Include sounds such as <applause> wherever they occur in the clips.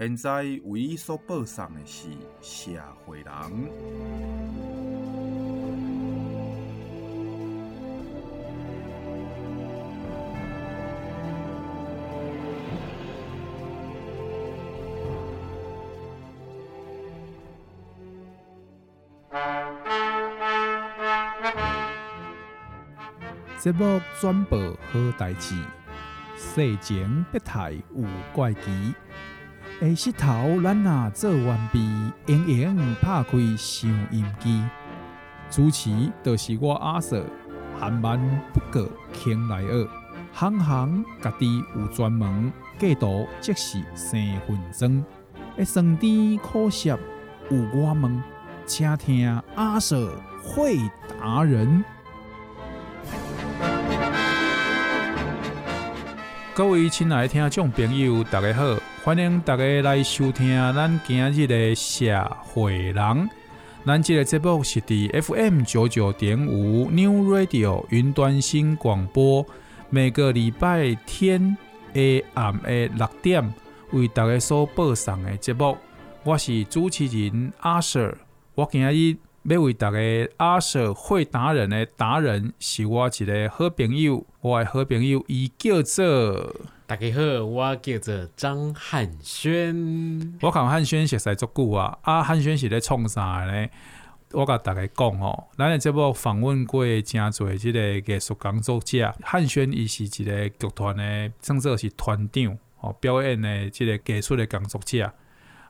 现在为伊所播送的是社会人。节目转播好代志，世情别态有怪奇。诶，石头，咱若做完毕，盈盈拍开收音机，主持就是我阿 Sir，含万不过倾来二，行行家己有专门，过度即是生分钟，一酸甜苦涩有我们，请听阿 Sir 会达人。各位亲爱的听众朋友，大家好。欢迎大家来收听咱今日的社会人。咱这个节目是伫 FM 九九点五 New Radio 云端新广播，每个礼拜天下暗的六点为大家所播送的节目。我是主持人阿 Sir，我今日要为大家阿 Sir 会达人的达人是我一个好朋友，我的好朋友伊叫做。大家好，我叫做张汉轩。我讲汉轩熟识足久啊，啊汉轩是咧创啥咧？我甲大家讲哦，咱诶节目访问过诚侪即个艺术工作者，汉轩伊是一个剧团诶，甚至是团长哦，表演诶即个艺术诶工作者。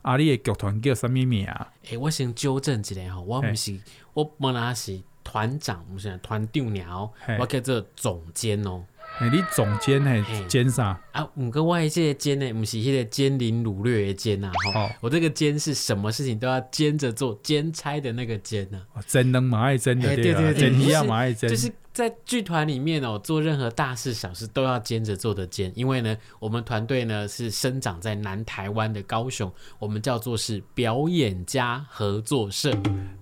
啊，你诶剧团叫啥物名？诶、欸，我先纠正一下吼，我毋是，欸、我本来是团长，毋是团长鸟，欸、我叫做总监哦。哎，你总监呢？监啥？啊，五个外界监呢？不是迄个奸凌掳掠的奸呐！哈、哦，我这个奸是什么事情都要兼着做，兼差的那个奸呢、啊？真能马爱真的，对对对，真一样蛮爱真。就是在剧团里面哦，做任何大事小事都要兼着做的兼。因为呢，我们团队呢是生长在南台湾的高雄，我们叫做是表演家合作社。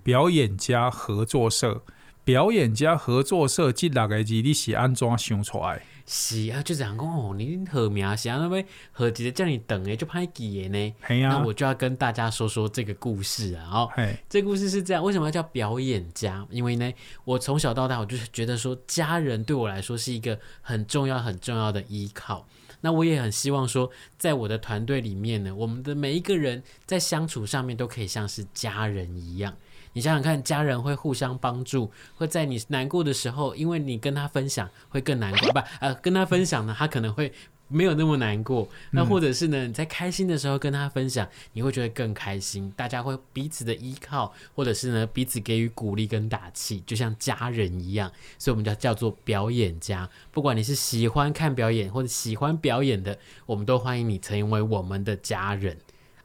表演家合作社。表演家合作社这六个字，你是安怎想出来？是啊，就这样讲哦。你和名是安怎么和几个叫你等诶，就歹记的呢？啊、那我就要跟大家说说这个故事啊。哦，这故事是这样，为什么要叫表演家？因为呢，我从小到大，我就是觉得说，家人对我来说是一个很重要、很重要的依靠。那我也很希望说，在我的团队里面呢，我们的每一个人在相处上面都可以像是家人一样。你想想看，家人会互相帮助，会在你难过的时候，因为你跟他分享，会更难过。不，呃，跟他分享呢，他可能会没有那么难过。那或者是呢，你在开心的时候跟他分享，你会觉得更开心。大家会彼此的依靠，或者是呢，彼此给予鼓励跟打气，就像家人一样。所以，我们叫叫做表演家。不管你是喜欢看表演或者喜欢表演的，我们都欢迎你成为我们的家人。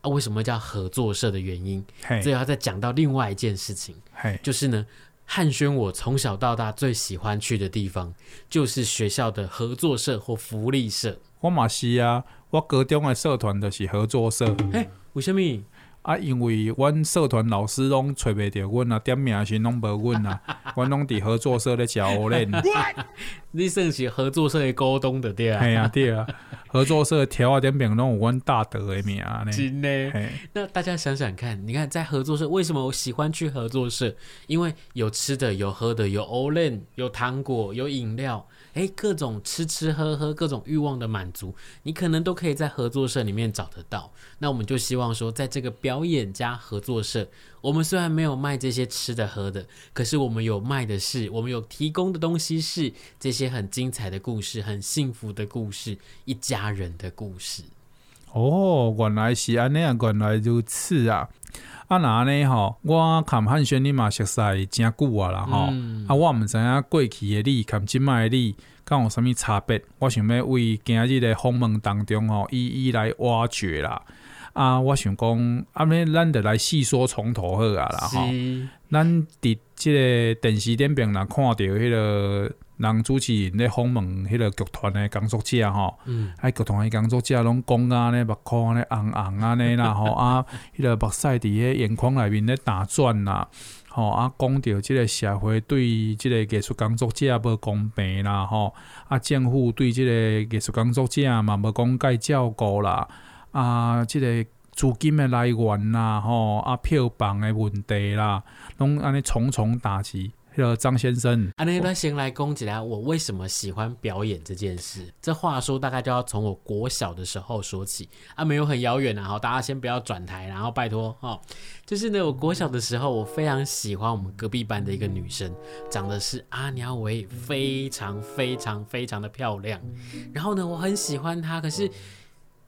啊，为什么叫合作社的原因？所以要再讲到另外一件事情，就是呢，汉轩我从小到大最喜欢去的地方，就是学校的合作社或福利社。我嘛是啊，我高中的社团就是合作社。嘿，为什么？啊，因为阮社团老师拢找袂着阮啊，点名时拢无阮啊，<laughs> 阮拢伫合作社咧食乌练。你算是合作社的股东的对啊？系啊，对啊，合作社条啊点名拢有阮大德的名呢。真的。那大家想想看，你看在合作社，为什么我喜欢去合作社？因为有吃的，有喝的，有欧练，有糖果，有饮料。诶，各种吃吃喝喝，各种欲望的满足，你可能都可以在合作社里面找得到。那我们就希望说，在这个表演家合作社，我们虽然没有卖这些吃的喝的，可是我们有卖的是，我们有提供的东西是这些很精彩的故事，很幸福的故事，一家人的故事。哦，原来是安那样，原来如此啊。啊，那呢？吼，我看汉轩你嘛熟悉真久啊啦，吼、嗯。啊，我毋知影过去的你，看即卖的你，敢有啥物差别？我想要为今日的访问当中吼，一一来挖掘啦。啊，我想讲，啊，尼咱得来细说从头好啊啦吼。咱伫即个电视顶边若看到迄个人主持人咧访问迄个剧团的工作者吼，嗯，啊剧团的工作者拢讲啊，咧目眶咧红红啊，呢啦 <laughs> 吼啊，迄个目屎伫迄眼眶内面咧打转啦，吼啊，讲到即个社会对即个艺术工作者无公平啦，吼啊，政府对即个艺术工作者嘛无讲介照顾啦。啊，即、这个资金的来源啦，吼啊，票房的问题啦，拢安尼重重打击。迄个张先生，安尼，咱先来讲起来，我为什么喜欢表演这件事？这话说大概就要从我国小的时候说起啊，没有很遥远啊，好，大家先不要转台，然后拜托哦。就是呢，我国小的时候，我非常喜欢我们隔壁班的一个女生，长得是阿鸟尾，非常非常非常的漂亮。然后呢，我很喜欢她，可是。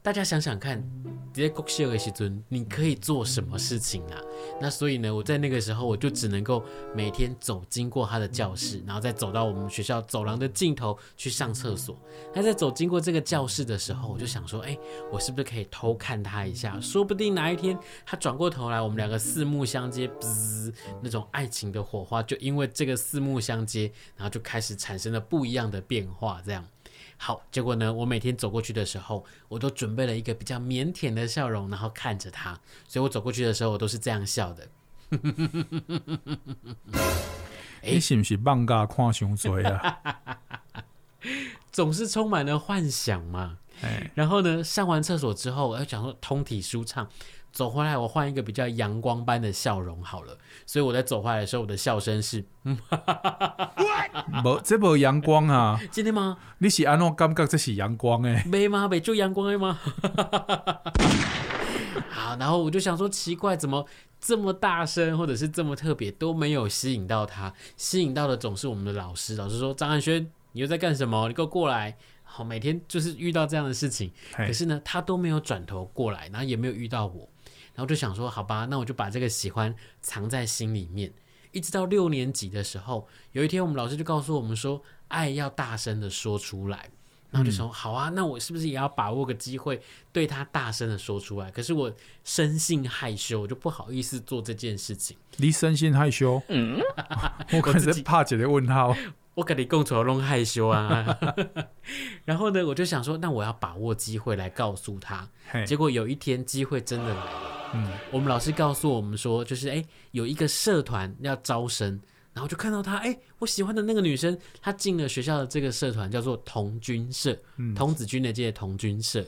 大家想想看，在国小的时候，你可以做什么事情啊？那所以呢，我在那个时候，我就只能够每天走经过他的教室，然后再走到我们学校走廊的尽头去上厕所。那在走经过这个教室的时候，我就想说，哎，我是不是可以偷看他一下？说不定哪一天他转过头来，我们两个四目相接，滋，那种爱情的火花就因为这个四目相接，然后就开始产生了不一样的变化，这样。好，结果呢，我每天走过去的时候，我都准备了一个比较腼腆的笑容，然后看着他。所以我走过去的时候，我都是这样笑的。<laughs> 你是不是放假看上嘴啊？<laughs> 总是充满了幻想嘛。然后呢，上完厕所之后，我要讲说通体舒畅。走回来，我换一个比较阳光般的笑容好了。所以我在走回来的时候，我的笑声是，<laughs> 嗯，无这无阳光啊？真的吗？你是安怎感觉这是阳光诶？没吗？没就阳光哎吗？<laughs> 好，然后我就想说，奇怪，怎么这么大声，或者是这么特别，都没有吸引到他，吸引到的总是我们的老师。老师说：“张汉轩，你又在干什么？你给我过来。”好，每天就是遇到这样的事情，可是呢，他都没有转头过来，然后也没有遇到我。然后就想说，好吧，那我就把这个喜欢藏在心里面，一直到六年级的时候，有一天我们老师就告诉我们说，爱要大声的说出来。然后就说，好啊，那我是不是也要把握个机会，对他大声的说出来？可是我生性害羞，我就不好意思做这件事情。你生性害羞？嗯，<laughs> 我可是怕姐姐问号。<laughs> 我跟你共处弄害羞啊，<laughs> 然后呢，我就想说，那我要把握机会来告诉他。结果有一天机会真的来了，嗯，我们老师告诉我们说，就是哎，有一个社团要招生，然后就看到他，哎，我喜欢的那个女生，她进了学校的这个社团，叫做童军社，嗯，童子军的这些童军社。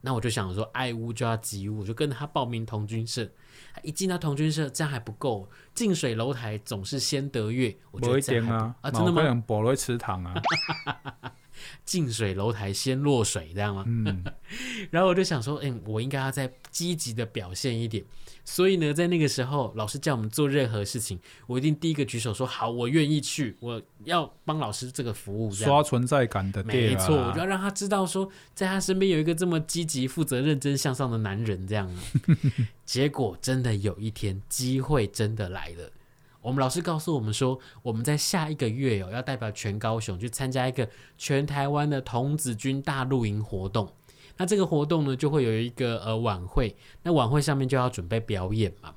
那我就想说，爱屋就要及乌，我就跟着他报名童军社。一进到童军社，这样还不够，近水楼台总是先得月。我觉得这样不啊，啊，真的吗？保罗池塘啊，<laughs> 近水楼台先落水，这样吗？嗯。<laughs> 然后我就想说，嗯，我应该要再积极的表现一点。所以呢，在那个时候，老师叫我们做任何事情，我一定第一个举手说好，我愿意去，我要帮老师这个服务，刷存在感的。没错，我就要让他知道说，在他身边有一个这么积极、负责、认真向上的男人，这样。<laughs> 结果真的有一天，机会真的来了。我们老师告诉我们说，我们在下一个月哦，要代表全高雄去参加一个全台湾的童子军大露营活动。那这个活动呢，就会有一个呃晚会，那晚会上面就要准备表演嘛。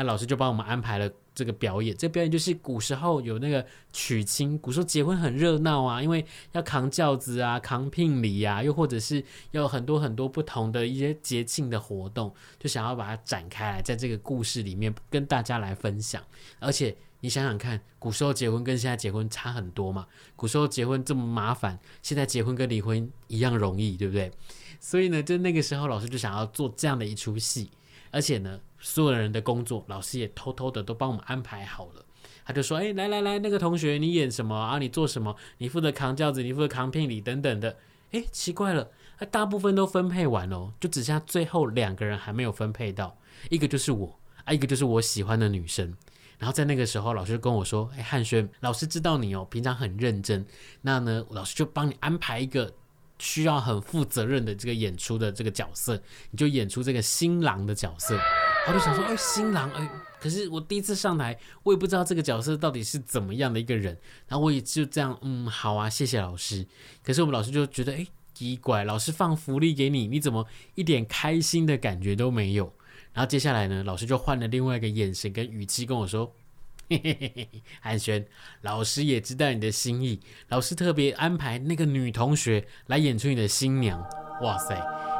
那老师就帮我们安排了这个表演，这个表演就是古时候有那个娶亲，古时候结婚很热闹啊，因为要扛轿子啊，扛聘礼啊，又或者是要有很多很多不同的一些节庆的活动，就想要把它展开来，在这个故事里面跟大家来分享。而且你想想看，古时候结婚跟现在结婚差很多嘛，古时候结婚这么麻烦，现在结婚跟离婚一样容易，对不对？所以呢，就那个时候，老师就想要做这样的一出戏，而且呢，所有人的工作，老师也偷偷的都帮我们安排好了。他就说：“哎，来来来，那个同学，你演什么啊？你做什么？你负责扛轿子，你负责扛聘礼等等的。”哎，奇怪了，大部分都分配完了，就只剩下最后两个人还没有分配到，一个就是我啊，一个就是我喜欢的女生。然后在那个时候，老师就跟我说：“哎，汉轩，老师知道你哦，平常很认真，那呢，老师就帮你安排一个。”需要很负责任的这个演出的这个角色，你就演出这个新郎的角色。我就想说，哎，新郎，哎，可是我第一次上台，我也不知道这个角色到底是怎么样的一个人。然后我也就这样，嗯，好啊，谢谢老师。可是我们老师就觉得，哎，奇怪，老师放福利给你，你怎么一点开心的感觉都没有？然后接下来呢，老师就换了另外一个眼神跟语气跟我说：“，汉轩，老师也知道你的心意，老师特别安排那个女同学来演出你的新娘。”哇塞！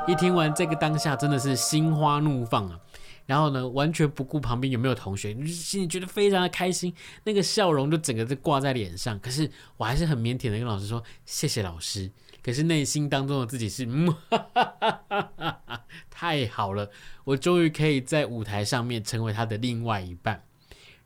一听完这个当下真的是心花怒放啊！然后呢，完全不顾旁边有没有同学，心里觉得非常的开心，那个笑容就整个就挂在脸上。可是我还是很腼腆的跟老师说谢谢老师。可是内心当中的自己是，嗯，太好了，我终于可以在舞台上面成为他的另外一半。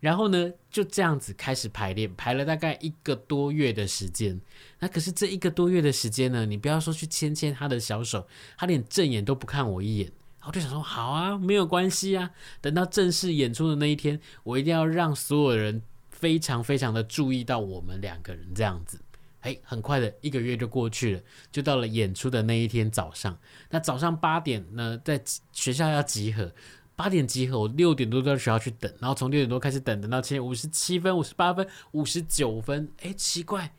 然后呢，就这样子开始排练，排了大概一个多月的时间。那可是这一个多月的时间呢，你不要说去牵牵他的小手，他连正眼都不看我一眼。我就想说，好啊，没有关系啊。等到正式演出的那一天，我一定要让所有人非常非常的注意到我们两个人这样子。哎，很快的一个月就过去了，就到了演出的那一天早上。那早上八点呢，在学校要集合，八点集合，我六点多到学校去等，然后从六点多开始等，等到七点五十七分、五十八分、五十九分。哎，奇怪。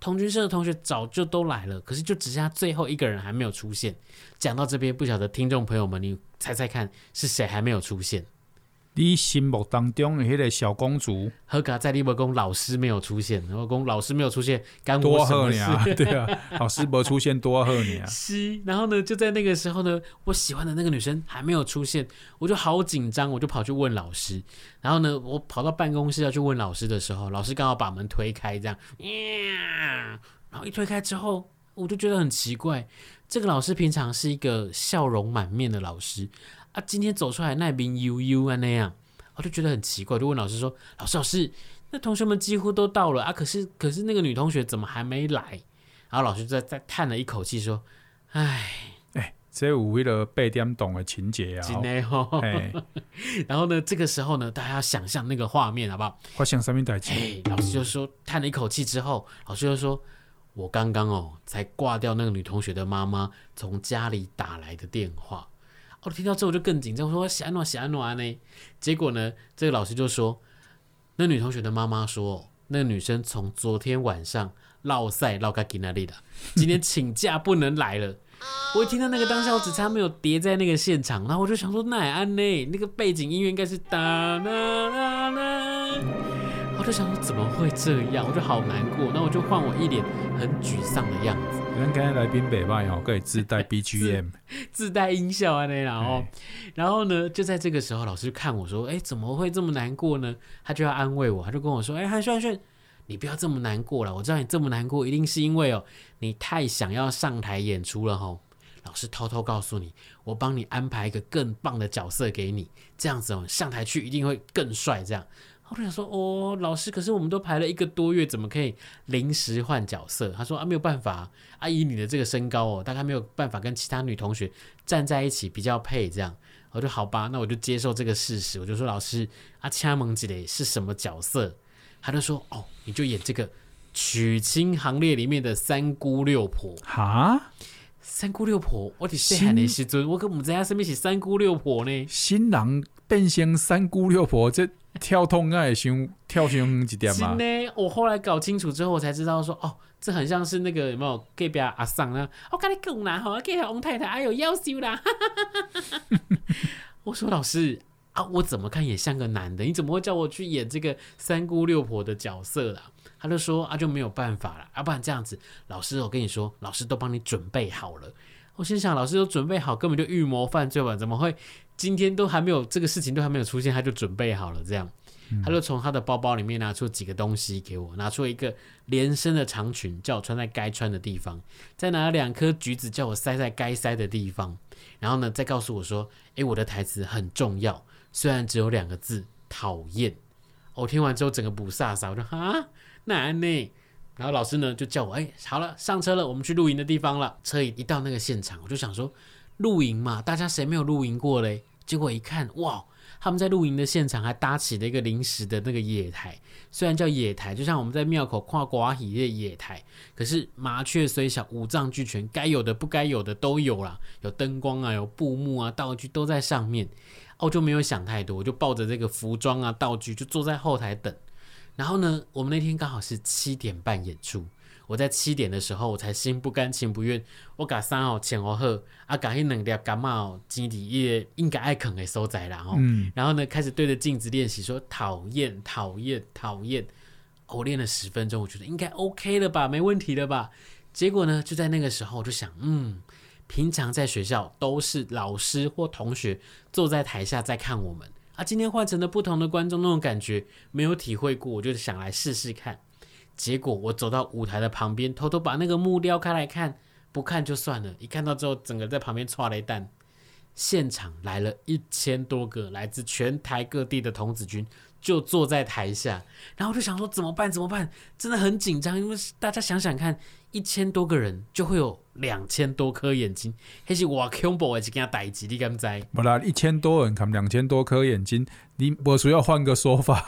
同军社的同学早就都来了，可是就只剩下最后一个人还没有出现。讲到这边，不晓得听众朋友们，你猜猜看是谁还没有出现？你心目当中的那个小公主，何卡在利伯宫老师没有出现，然后公老师没有出现，干我什么事？<laughs> 对啊，老师没出现，多贺你啊！<laughs> 是，然后呢，就在那个时候呢，我喜欢的那个女生还没有出现，我就好紧张，我就跑去问老师。然后呢，我跑到办公室要去问老师的时候，老师刚好把门推开，这样，然后一推开之后，我就觉得很奇怪，这个老师平常是一个笑容满面的老师。啊，今天走出来那边悠悠啊那样，我就觉得很奇怪，就问老师说：“老师，老师，那同学们几乎都到了啊，可是可是那个女同学怎么还没来？”然后老师在在叹了一口气说：“唉，哎，这有为了八点懂的情节啊。”真的哦。<laughs> 然后呢，这个时候呢，大家要想象那个画面好不好？画像什么代志？哎，老师就说叹了一口气之后，老师就说：“我刚刚哦才挂掉那个女同学的妈妈从家里打来的电话。”我听到之后我就更紧张，我说喜安诺喜安诺呢？结果呢，这个老师就说，那女同学的妈妈说，那个女生从昨天晚上落赛落到今天的，今天请假不能来了。我一听到那个当下，我只差没有跌在那个现场，然后我就想说，那安呢？那个背景音乐应该是哒啦啦啦，我就想说怎么会这样？我就好难过，那我就换我一脸很沮丧的样子。刚刚来宾北吧，可以自带 BGM，<laughs> 自，自带音效啊，那然后，然后呢，就在这个时候，老师就看我说：“哎，怎么会这么难过呢？”他就要安慰我，他就跟我说：“哎，汉轩，汉轩，你不要这么难过了。我知道你这么难过，一定是因为哦，你太想要上台演出了吼。老师偷偷告诉你，我帮你安排一个更棒的角色给你，这样子哦，上台去一定会更帅。这样。”我就想说，哦，老师，可是我们都排了一个多月，怎么可以临时换角色？他说啊，没有办法，阿姨你的这个身高哦，大概没有办法跟其他女同学站在一起比较配。这样，我就好吧，那我就接受这个事实。我就说，老师，阿恰蒙吉雷是什么角色？他就说，哦，你就演这个娶亲行列里面的三姑六婆。哈，三姑六婆，我的谁喊的时阵，我可不知道什么是三姑六婆呢？新郎变成三姑六婆这。跳痛爱胸跳胸几点吗？呢，我后来搞清楚之后，我才知道说，哦，这很像是那个有没有隔壁阿桑呢？我跟你讲啦，哈，隔壁王太太哎呦夭寿啦！<laughs> 我说老师啊，我怎么看也像个男的，你怎么会叫我去演这个三姑六婆的角色啦？他就说啊，就没有办法了，要、啊、不然这样子，老师，我跟你说，老师都帮你准备好了。我心想，老师都准备好，根本就预谋犯罪吧？怎么会？今天都还没有这个事情都还没有出现，他就准备好了这样，他就从他的包包里面拿出几个东西给我，拿出一个连身的长裙，叫我穿在该穿的地方，再拿了两颗橘子，叫我塞在该塞的地方，然后呢，再告诉我说，诶，我的台词很重要，虽然只有两个字，讨厌。我听完之后，整个不飒飒，我说啊，那呢？然后老师呢就叫我，诶，好了，上车了，我们去露营的地方了。车一一到那个现场，我就想说。露营嘛，大家谁没有露营过嘞？结果一看，哇，他们在露营的现场还搭起了一个临时的那个野台，虽然叫野台，就像我们在庙口跨寡喜的野台，可是麻雀虽小，五脏俱全，该有的不该有的都有啦，有灯光啊，有布幕啊，道具都在上面。哦，就没有想太多，就抱着这个服装啊，道具就坐在后台等。然后呢，我们那天刚好是七点半演出。我在七点的时候，我才心不甘情不愿，我把三号前后喝，啊，把那两粒感冒基底液应该爱啃的收在了哦。嗯、然后呢，开始对着镜子练习，说讨厌讨厌讨厌。我练了十分钟，我觉得应该 OK 了吧，没问题了吧。结果呢，就在那个时候，我就想，嗯，平常在学校都是老师或同学坐在台下在看我们啊，今天换成了不同的观众，那种感觉没有体会过，我就想来试试看。结果我走到舞台的旁边，偷偷把那个幕撩开来看，不看就算了，一看到之后，整个在旁边歘了一弹。现场来了一千多个来自全台各地的童子军。就坐在台下，然后就想说怎么办？怎么办？真的很紧张，因为大家想想看，一千多个人就会有两千多颗眼睛，迄是哇恐怖的一件代志，你敢知？不啦，一千多人看两千多颗眼睛，你不需要换个说法。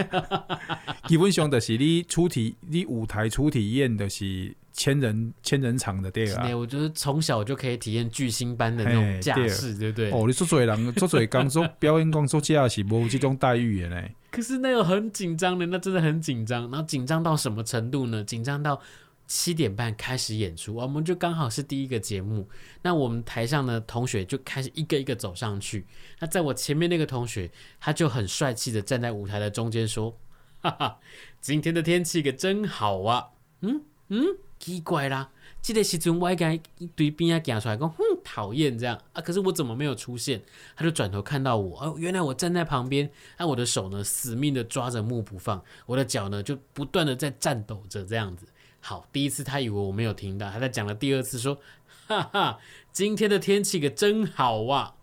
<laughs> 基本上就是你初体，你舞台初体验的是。千人千人场的电影啊！我觉得从小就可以体验巨星般的那种架势，对不对？哦，你做嘴人，<laughs> 做嘴工做表演工作架是无这种待遇的呢。可是那个很紧张的，那真的很紧张。然后紧张到什么程度呢？紧张到七点半开始演出，我们就刚好是第一个节目。那我们台上的同学就开始一个一个走上去。那在我前面那个同学，他就很帅气的站在舞台的中间说：“哈哈，今天的天气可真好啊！”嗯嗯。奇怪啦，这个时阵我该一堆边啊行出来讲，哼，讨厌这样啊！可是我怎么没有出现？他就转头看到我，哦，原来我站在旁边，那我的手呢，死命的抓着幕不放，我的脚呢，就不断的在颤抖着这样子。好，第一次他以为我没有听到，他在讲了第二次说，哈哈，今天的天气可真好啊！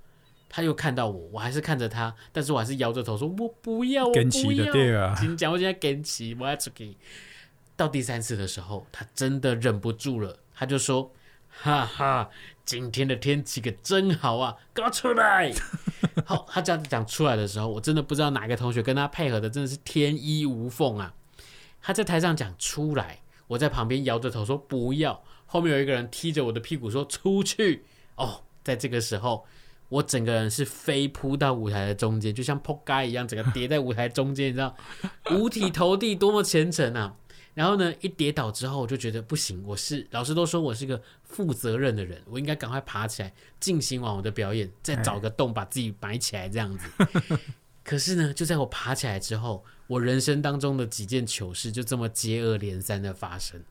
他又看到我，我还是看着他，但是我还是摇着头说，我不要，我不要。请讲，我现在跟起，我要出去。到第三次的时候，他真的忍不住了，他就说：“哈哈，今天的天气可真好啊，给我出来！”好，他这样讲出来的时候，我真的不知道哪个同学跟他配合的真的是天衣无缝啊。他在台上讲出来，我在旁边摇着头说不要。后面有一个人踢着我的屁股说出去。哦，在这个时候，我整个人是飞扑到舞台的中间，就像扑街一样，整个叠在舞台中间，你知道，五体投地，多么虔诚啊！然后呢，一跌倒之后，我就觉得不行。我是老师都说我是个负责任的人，我应该赶快爬起来进行完我的表演，再找个洞把自己埋起来这样子。可是呢，就在我爬起来之后，我人生当中的几件糗事就这么接二连三的发生。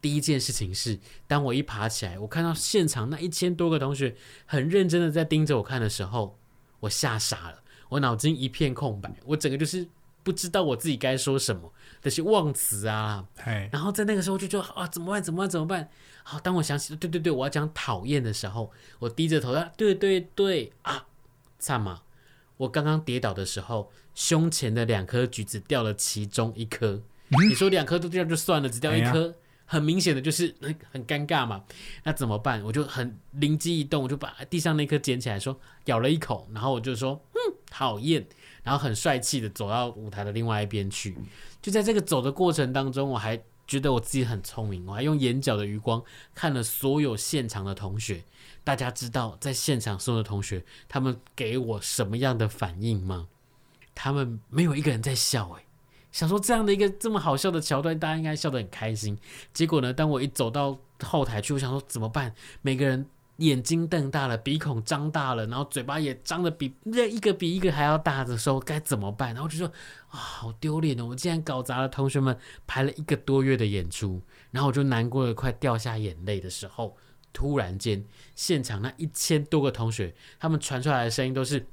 第一件事情是，当我一爬起来，我看到现场那一千多个同学很认真的在盯着我看的时候，我吓傻了，我脑筋一片空白，我整个就是不知道我自己该说什么。这些忘词啊，然后在那个时候就觉得啊，怎么办？怎么办？怎么办？好，当我想起对对对，我要讲讨厌的时候，我低着头啊，对对对啊，惨嘛！我刚刚跌倒的时候，胸前的两颗橘子掉了其中一颗。嗯、你说两颗都掉就算了，只掉一颗，很明显的就是很 <laughs> 很尴尬嘛。那怎么办？我就很灵机一动，我就把地上那颗捡起来说，咬了一口，然后我就说，嗯，讨厌。然后很帅气的走到舞台的另外一边去，就在这个走的过程当中，我还觉得我自己很聪明，我还用眼角的余光看了所有现场的同学。大家知道在现场所有的同学他们给我什么样的反应吗？他们没有一个人在笑，哎，想说这样的一个这么好笑的桥段，大家应该笑得很开心。结果呢，当我一走到后台去，我想说怎么办？每个人。眼睛瞪大了，鼻孔张大了，然后嘴巴也张得比那一个比一个还要大的时候，该怎么办？然后就说啊，好丢脸哦！我竟然搞砸了同学们排了一个多月的演出，然后我就难过的快掉下眼泪的时候，突然间现场那一千多个同学，他们传出来的声音都是。<laughs>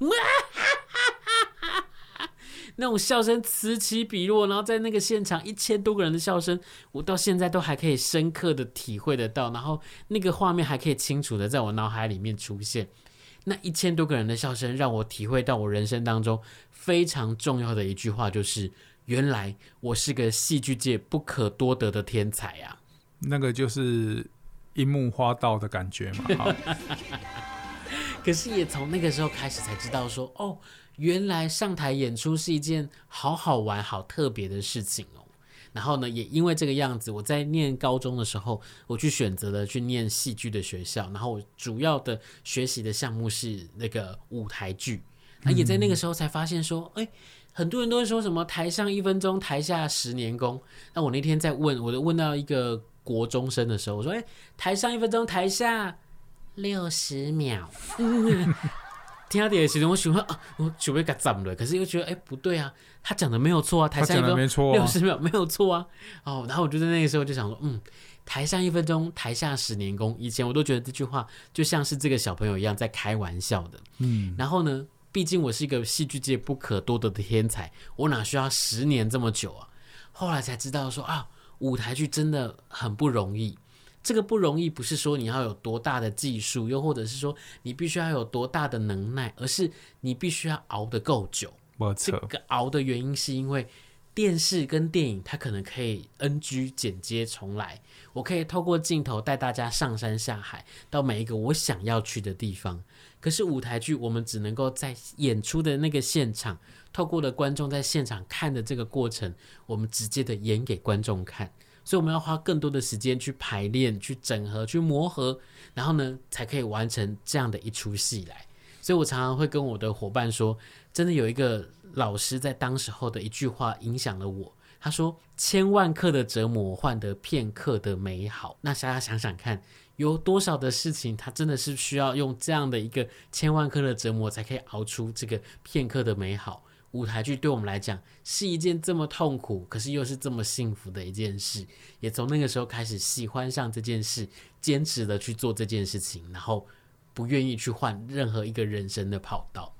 那种笑声此起彼落，然后在那个现场一千多个人的笑声，我到现在都还可以深刻的体会得到，然后那个画面还可以清楚的在我脑海里面出现。那一千多个人的笑声，让我体会到我人生当中非常重要的一句话，就是原来我是个戏剧界不可多得的天才啊！那个就是樱木花道的感觉嘛。<laughs> 可是也从那个时候开始才知道说，哦。原来上台演出是一件好好玩、好特别的事情哦。然后呢，也因为这个样子，我在念高中的时候，我去选择了去念戏剧的学校。然后我主要的学习的项目是那个舞台剧。那也在那个时候才发现说，哎，很多人都会说什么“台上一分钟，台下十年功”。那我那天在问，我就问到一个国中生的时候，我说：“哎、欸，台上一分钟，台下六十秒。<laughs> ”听到的时候，我想说啊，我准备给怎么了？可是又觉得哎、欸，不对啊，他讲的没有错啊，台上一分钟六十秒没有错啊。哦，然后我就在那个时候就想说，嗯，台上一分钟，台下十年功。以前我都觉得这句话就像是这个小朋友一样在开玩笑的。嗯，然后呢，毕竟我是一个戏剧界不可多得的天才，我哪需要十年这么久啊？后来才知道说啊，舞台剧真的很不容易。这个不容易，不是说你要有多大的技术，又或者是说你必须要有多大的能耐，而是你必须要熬得够久。这个熬的原因是因为电视跟电影它可能可以 NG 剪接重来，我可以透过镜头带大家上山下海，到每一个我想要去的地方。可是舞台剧，我们只能够在演出的那个现场，透过了观众在现场看的这个过程，我们直接的演给观众看。所以我们要花更多的时间去排练、去整合、去磨合，然后呢，才可以完成这样的一出戏来。所以我常常会跟我的伙伴说，真的有一个老师在当时候的一句话影响了我。他说：“千万刻的折磨换得片刻的美好。”那大家想想看，有多少的事情，他真的是需要用这样的一个千万刻的折磨，才可以熬出这个片刻的美好。舞台剧对我们来讲是一件这么痛苦，可是又是这么幸福的一件事。也从那个时候开始喜欢上这件事，坚持的去做这件事情，然后不愿意去换任何一个人生的跑道。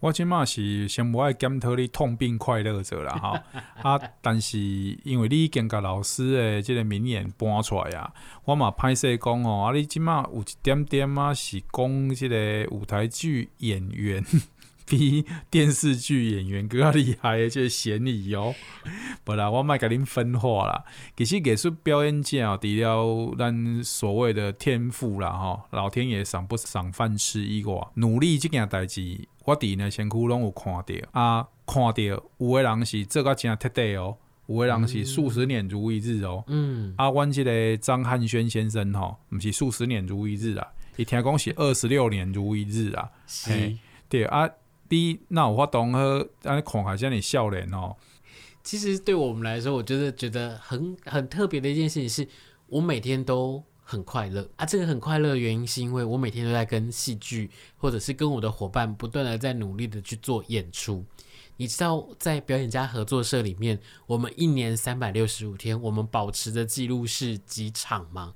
我今嘛是先不爱检讨你痛并快乐着啦哈 <laughs> 啊！但是因为你已经把老师的这个名言搬出来啊，我嘛歹势讲哦，啊你今嘛有一点点啊是讲这个舞台剧演员。比 <laughs> 电视剧演员更加厉害的这个嫌疑哦，<laughs> 不啦，我卖给您分化啦。其实艺术表演者除了咱所谓的天赋啦，吼，老天爷赏不赏饭吃以外，努力这件代志，我伫呢身躯拢有看着啊，看着有的人是做甲真彻底哦，有的人是数十年如一日哦。嗯，啊，阮即个张汉轩先生吼，毋是数十年如一日啊，伊听讲是二十六年如一日啊。是，对啊。第一，那我懂和让你看还像你笑脸哦。其实对我们来说，我觉得觉得很很特别的一件事情是，我每天都很快乐啊。这个很快乐的原因是因为我每天都在跟戏剧或者是跟我的伙伴不断的在努力的去做演出。你知道，在表演家合作社里面，我们一年三百六十五天，我们保持的记录是几场吗？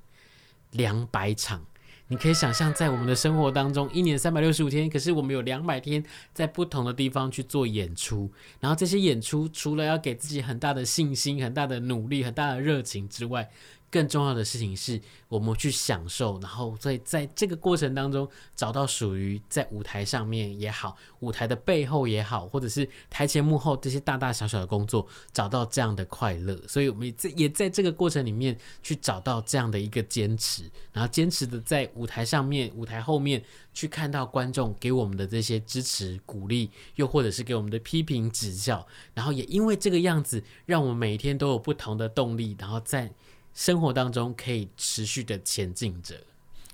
两百场。你可以想象，在我们的生活当中，一年三百六十五天，可是我们有两百天在不同的地方去做演出。然后这些演出，除了要给自己很大的信心、很大的努力、很大的热情之外，更重要的事情是我们去享受，然后在在这个过程当中找到属于在舞台上面也好，舞台的背后也好，或者是台前幕后这些大大小小的工作，找到这样的快乐。所以我们在也在这个过程里面去找到这样的一个坚持，然后坚持的在舞台上面、舞台后面去看到观众给我们的这些支持、鼓励，又或者是给我们的批评指教，然后也因为这个样子，让我们每天都有不同的动力，然后在。生活当中可以持续的前进着。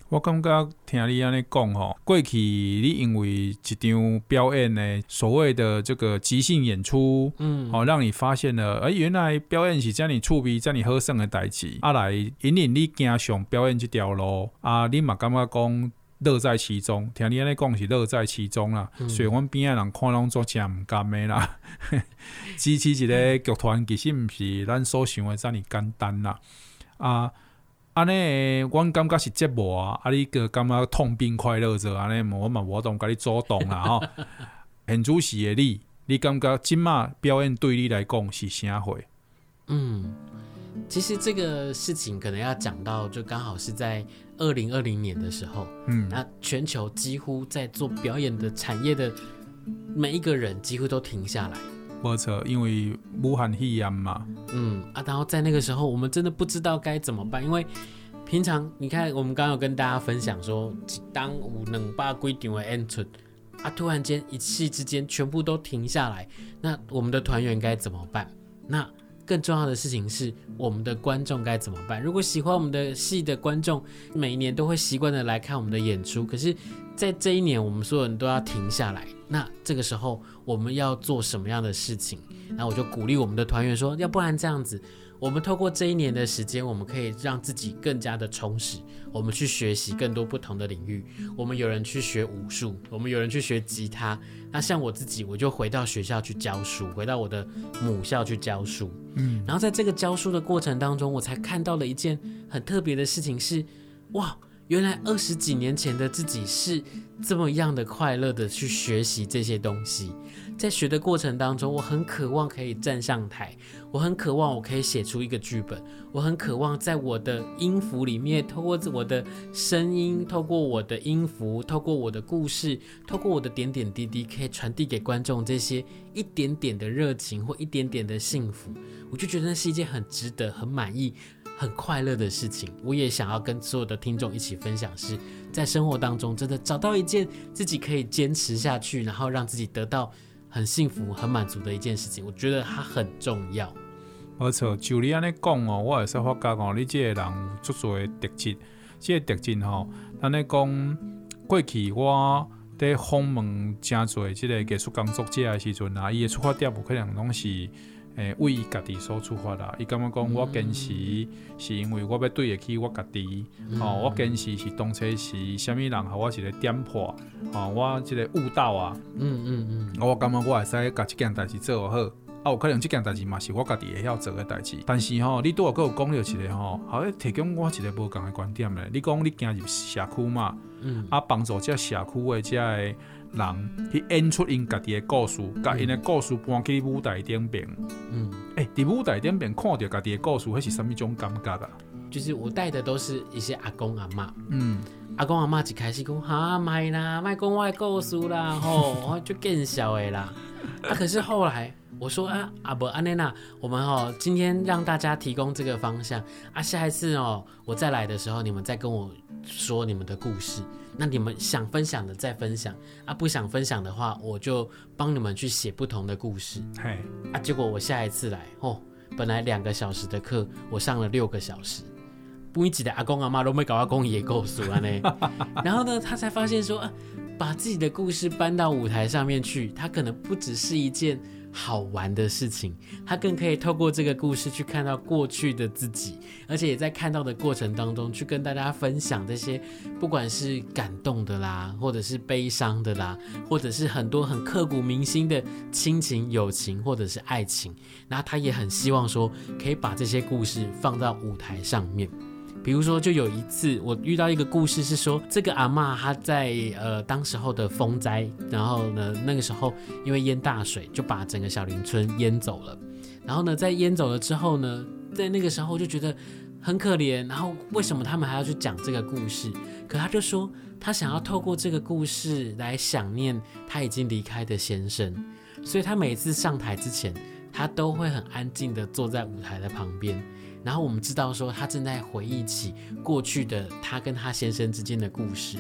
我感觉听你安尼讲吼，过去你因为一场表演呢，所谓的这个即兴演出，嗯，好，让你发现了，哎，原来表演是这样趣味、这样好耍的代志，啊，来引领你走上表演这条路，啊，你嘛感觉讲乐在其中。听你安尼讲是乐在其中啦，嗯、所以阮边仔人看拢做真毋甘的啦。<laughs> 支持一个剧团其实毋是咱所想的这么简单啦。啊，安尼，阮感觉是折磨啊！啊，你个感觉痛并快乐着，安尼，我嘛无当甲你阻挡啦 <laughs> 吼。现主时的你，你感觉即马表演对你来讲是啥货？嗯，其实这个事情可能要讲到，就刚好是在二零二零年的时候，嗯，那全球几乎在做表演的产业的每一个人，几乎都停下来。没错，因为武汉肺炎嘛。嗯啊，然后在那个时候，我们真的不知道该怎么办，因为平常你看，我们刚有跟大家分享说，当有两百几场的演出，啊，突然间一气之间全部都停下来，那我们的团员该怎么办？那更重要的事情是，我们的观众该怎么办？如果喜欢我们的戏的观众，每一年都会习惯的来看我们的演出，可是，在这一年，我们所有人都要停下来。那这个时候我们要做什么样的事情？那我就鼓励我们的团员说，要不然这样子，我们透过这一年的时间，我们可以让自己更加的充实。我们去学习更多不同的领域。我们有人去学武术，我们有人去学吉他。那像我自己，我就回到学校去教书，回到我的母校去教书。嗯，然后在这个教书的过程当中，我才看到了一件很特别的事情是，哇，原来二十几年前的自己是这么样的快乐的去学习这些东西。在学的过程当中，我很渴望可以站上台，我很渴望我可以写出一个剧本，我很渴望在我的音符里面，透过我的声音，透过我的音符，透过我的故事，透过我的点点滴滴，可以传递给观众这些一点点的热情或一点点的幸福。我就觉得那是一件很值得、很满意、很快乐的事情。我也想要跟所有的听众一起分享，是在生活当中真的找到一件自己可以坚持下去，然后让自己得到。很幸福、很满足的一件事情，我觉得它很重要。没错，就你安尼讲哦，我也是发觉哦，你这个人有足多的特质，这个特质吼，安尼讲过去我在访问真多这个艺术工作者的时阵啊，伊的出发点有可能拢是。诶，为伊家己所出发啦，伊感觉讲我坚持是因为我要对得起我家己，嗯、哦，我坚持是当初是虾米人，我一个点破，哦，我一个悟道啊，嗯嗯嗯，我感觉我会使甲即件代志做好，啊，有可能即件代志嘛是我家己会晓做的代志，但是吼，你拄有有讲了一个吼，好像提供我一个无共的观点咧，你讲你行入社区嘛，嗯，啊，帮助这社区的这个。人去演出因家己的故事，甲因的故事搬去舞台顶边。嗯，诶、欸，伫舞台顶边看到家己的故事，迄是啥物种感觉啊？就是我带的都是一些阿公阿妈。嗯，阿公阿妈一开始讲哈，卖啦，卖讲我的故事啦，吼，<laughs> 我就更小的啦。啊，可是后来我说啊，阿伯阿内娜，我们哦今天让大家提供这个方向啊，下一次哦，我再来的时候，你们再跟我说你们的故事。那你们想分享的再分享啊，不想分享的话，我就帮你们去写不同的故事。嘿，啊，结果我下一次来哦，本来两个小时的课，我上了六个小时，不一起的阿公阿妈都没搞阿公也够数了呢。<laughs> 然后呢，他才发现说，啊，把自己的故事搬到舞台上面去，他可能不只是一件。好玩的事情，他更可以透过这个故事去看到过去的自己，而且也在看到的过程当中去跟大家分享这些，不管是感动的啦，或者是悲伤的啦，或者是很多很刻骨铭心的亲情、友情，或者是爱情。那他也很希望说，可以把这些故事放到舞台上面。比如说，就有一次我遇到一个故事，是说这个阿嬷她在呃当时候的风灾，然后呢那个时候因为淹大水，就把整个小林村淹走了。然后呢在淹走了之后呢，在那个时候就觉得很可怜。然后为什么他们还要去讲这个故事？可他就说他想要透过这个故事来想念他已经离开的先生，所以他每次上台之前，他都会很安静地坐在舞台的旁边。然后我们知道说，他正在回忆起过去的他跟他先生之间的故事。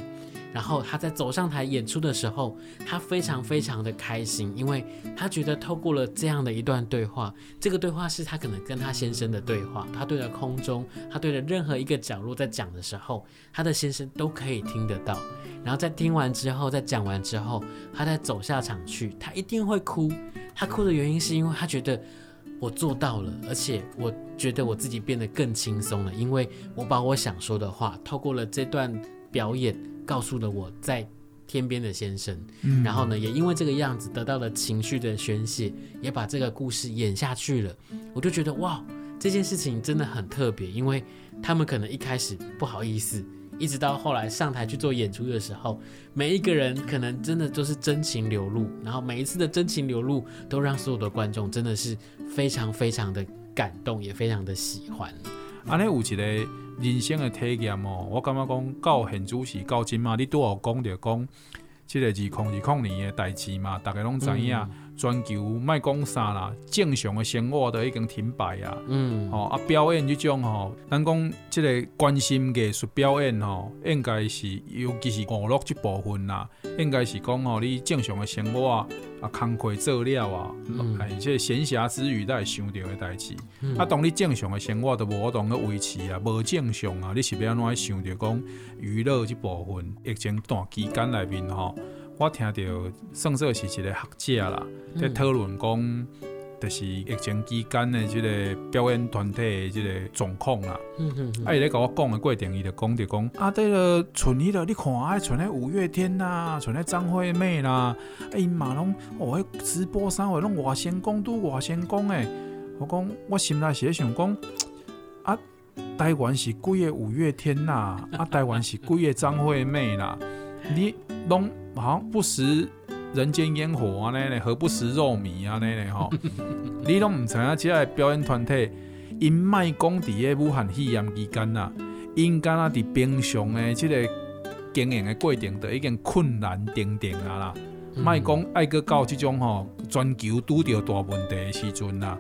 然后他在走上台演出的时候，他非常非常的开心，因为他觉得透过了这样的一段对话，这个对话是他可能跟他先生的对话。他对着空中，他对着任何一个角落在讲的时候，他的先生都可以听得到。然后在听完之后，在讲完之后，他再走下场去，他一定会哭。他哭的原因是因为他觉得。我做到了，而且我觉得我自己变得更轻松了，因为我把我想说的话透过了这段表演，告诉了我在天边的先生。嗯，然后呢，也因为这个样子得到了情绪的宣泄，也把这个故事演下去了。我就觉得哇，这件事情真的很特别，因为他们可能一开始不好意思。一直到后来上台去做演出的时候，每一个人可能真的都是真情流露，然后每一次的真情流露都让所有的观众真的是非常非常的感动，也非常的喜欢。安尼有一个人生的体验哦，我感觉讲到现主席到今嘛，你都有讲到讲，这个二零二零年的代志嘛，大家拢知影。嗯全球卖讲啥啦，正常的生活都已经停摆啊。嗯，吼啊，表演这种吼，咱讲即个关心艺术表演吼，应该是尤其是娱乐这部分啦，应该是讲吼，你正常的生活啊，啊，工课做了啊，哎、嗯，这闲暇之余才会想到的代志。嗯、啊，当你正常的生活都无当去维持啊，无正常啊，你是要安怎想着讲娱乐这部分？疫情段期间内面吼。我听到算说是一个学者啦，在讨论讲就是疫情期间的这个表演团体的这个状况啦。嗯嗯。啊，伊咧甲我讲的过程，伊就讲着讲啊，对了，存迄个你看啊，存迄五月天啦，存迄张惠妹啦，啊，因嘛拢哦，迄直播啥话拢外成功拄外成功诶。我讲我心内是咧想讲啊，台湾是几个五月天啦，啊，台湾是几个张惠妹啦，你拢好像不食。人间烟火啊，那呢？何不食肉糜啊，那呢？吼，<laughs> 你拢唔知影，即个表演团体因卖讲伫个武汉肺炎期间呐，因敢若伫平常诶，即个经营诶过程都已经困难重重啊啦。卖讲爱搁到即种吼，全球拄着大问题诶时阵呐，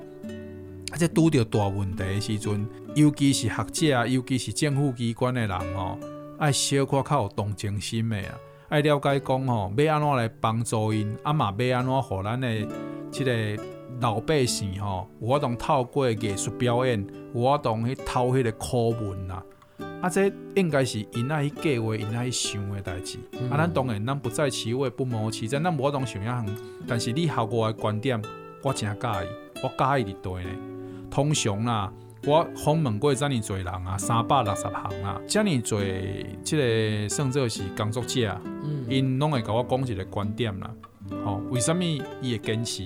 啊，即拄着大问题诶时阵，尤其是学者，尤其是政府机关诶人吼，爱小可较有同情心的啊。爱了解讲吼，要安怎来帮助因，啊嘛要安怎互咱的即个老百姓吼，有法通透过艺术表演，有法通去偷迄个课文啦。啊，这应该是因爱去计划，因爱去想的代志。嗯、啊，咱当然咱不在其位不谋其政，咱无法通想遐远。但是你效果的观点，我真介意，我介意伫对呢。通常啦。我访问过遮尔侪人啊，三百六十行啊，遮尔侪即个算作是工作者，因拢、嗯、会甲我讲一个观点啦。吼、哦，为什物伊会坚持？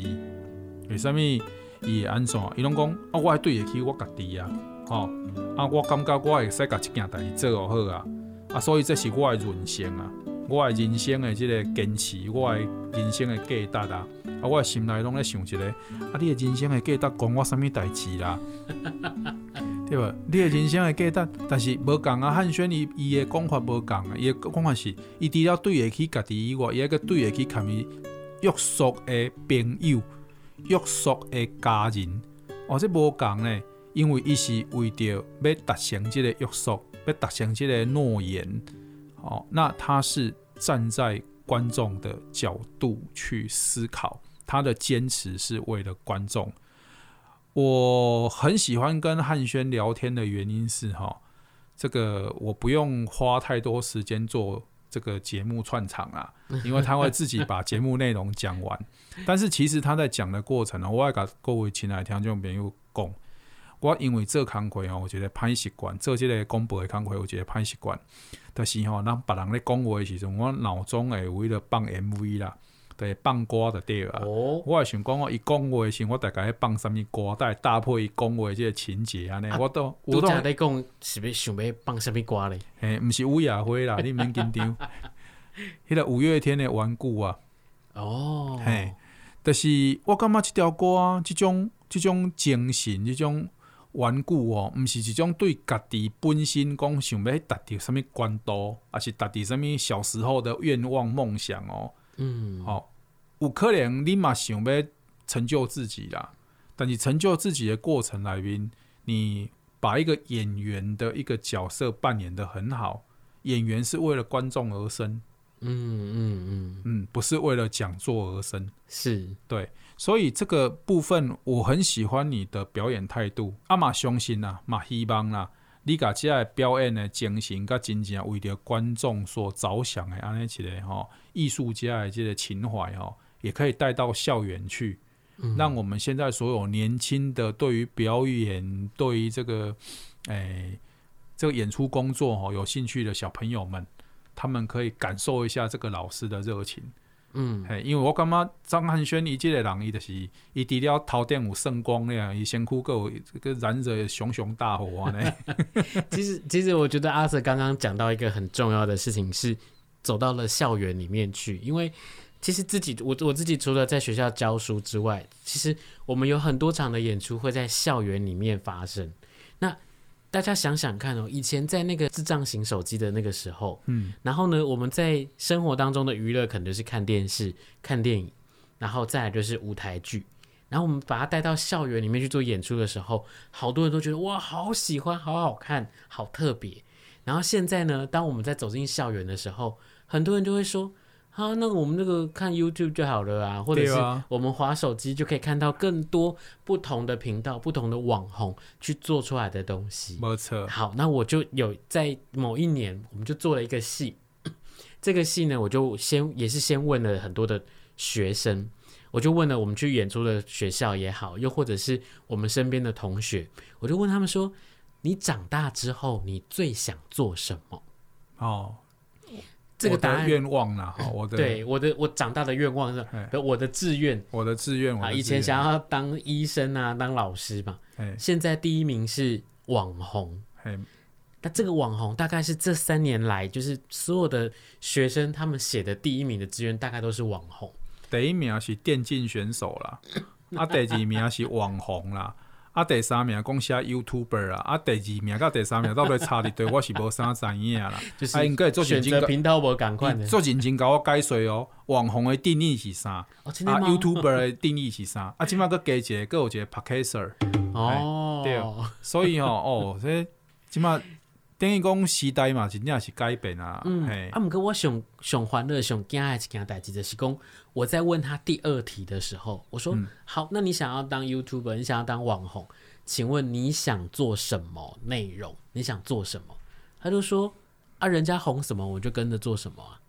为什物伊会安怎？伊拢讲啊，我会对得起我家己啊。吼，啊，我感觉我会使甲即件代志做好啊。啊，所以这是我的人生啊，我的人生的即个坚持，我的人生的价值啊。啊，我心内拢咧想一个，啊，你的人生的价值关我啥物代志啦？<laughs> 对吧？你的人生的价值，但是无共啊。汉宣伊伊的讲法无共啊，伊的讲法是，伊除了对得起家己以外，伊还个对得起他们约束的朋友、约束的家人。哦，这无共呢，因为伊是为着要达成即个约束，要达成即个诺言。哦，那他是站在观众的角度去思考。他的坚持是为了观众。我很喜欢跟汉轩聊天的原因是哈，这个我不用花太多时间做这个节目串场啊，<laughs> 因为他会自己把节目内容讲完。但是其实他在讲的过程呢，我也跟各位亲爱的听众朋友讲，我因为做工课吼，有一个歹习惯，做即个广播的工课，有一个歹习惯。但是吼，当别人咧讲话的时阵，我脑中会为了放 MV 啦。对，放歌就对啊，哦、我也想讲我伊讲话时，我大概咧放什物歌，会搭配伊讲话即个情节安尼，我都我都在讲是要想要放什物歌咧？嘿，毋是吴雅辉啦，你免紧张。迄个五月天的顽固啊，哦，嘿，但、就是我感觉即条歌啊，这种即种精神，即种顽固哦，毋是一种对家己本身讲想要达到什么关度，还是达到什么小时候的愿望梦想哦。嗯，好、哦，有可能你嘛想要成就自己啦，但你成就自己的过程来宾，你把一个演员的一个角色扮演得很好，演员是为了观众而生，嗯嗯嗯嗯，不是为了讲座而生，是对，所以这个部分我很喜欢你的表演态度，阿嘛相信啦，嘛希望啦。你家这个表演的精神，甲真正为着观众所着想的安尼一个吼艺术家的这个情怀吼，也可以带到校园去，嗯、让我们现在所有年轻的对于表演、对于这个诶、欸、这个演出工作吼有兴趣的小朋友们，他们可以感受一下这个老师的热情。嗯，嘿，因为我感觉张汉轩伊这个人，伊就是伊除了头顶有圣光那样，伊身躯够个燃着熊熊大火呢。<laughs> 其实，其实我觉得阿 Sir 刚刚讲到一个很重要的事情，是走到了校园里面去。因为其实自己，我我自己除了在学校教书之外，其实我们有很多场的演出会在校园里面发生。那大家想想看哦，以前在那个智障型手机的那个时候，嗯，然后呢，我们在生活当中的娱乐可能就是看电视、看电影，然后再来就是舞台剧，然后我们把它带到校园里面去做演出的时候，好多人都觉得哇，好喜欢，好好看，好特别。然后现在呢，当我们在走进校园的时候，很多人就会说。好，那我们那个看 YouTube 就好了啊，或者是我们滑手机就可以看到更多不同的频道、不同的网红去做出来的东西。没错。好，那我就有在某一年，我们就做了一个戏。<clears throat> 这个戏呢，我就先也是先问了很多的学生，我就问了我们去演出的学校也好，又或者是我们身边的同学，我就问他们说：“你长大之后，你最想做什么？”哦，这个答案。愿望啦，<laughs> 我的对我的我长大的愿望是，我的志愿，我的志愿啊，以前想要当医生啊，当老师嘛，现在第一名是网红，那这个网红大概是这三年来，就是所有的学生他们写的第一名的志愿，大概都是网红。<laughs> 第一名是电竞选手啦，<laughs> 啊，第二名是网红啦，啊，第三名讲写 YouTuber 啊，啊，第二名到第三名到底差伫对，<laughs> 我是无啥知影啦。就是应该做选择频道无共款的，做认真甲我解说哦。网红的定义是啥？啊，YouTuber 的定义是啥？啊，即马阁加一个，阁有一个 Podcaster 哦，对，所以吼 <laughs> 哦，这即马。等于讲时代嘛，真正是改变啊。嗯，啊，毋过我上上欢乐、上惊爱一件代志，就是讲我在问他第二题的时候，我说：“嗯、好，那你想要当 YouTuber，你想要当网红，请问你想做什么内容？你想做什么？”他就说：“啊，人家红什么，我就跟着做什么啊。”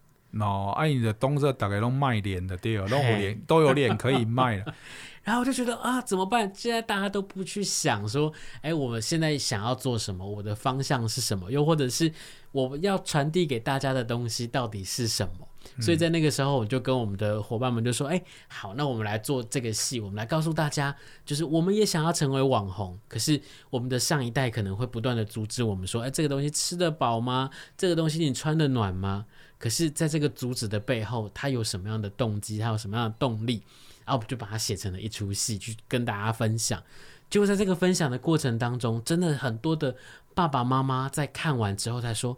啊，你的东西大概都卖脸的对，拢有脸 <laughs> 都有脸可以卖了。然后我就觉得啊，怎么办？现在大家都不去想说，哎，我们现在想要做什么？我的方向是什么？又或者是我要传递给大家的东西到底是什么？嗯、所以在那个时候，我就跟我们的伙伴们就说，哎，好，那我们来做这个戏，我们来告诉大家，就是我们也想要成为网红，可是我们的上一代可能会不断的阻止我们说，哎，这个东西吃得饱吗？这个东西你穿得暖吗？可是，在这个阻止的背后，他有什么样的动机？他有什么样的动力？然后我们就把它写成了一出戏，去跟大家分享。结果在这个分享的过程当中，真的很多的爸爸妈妈在看完之后才说：“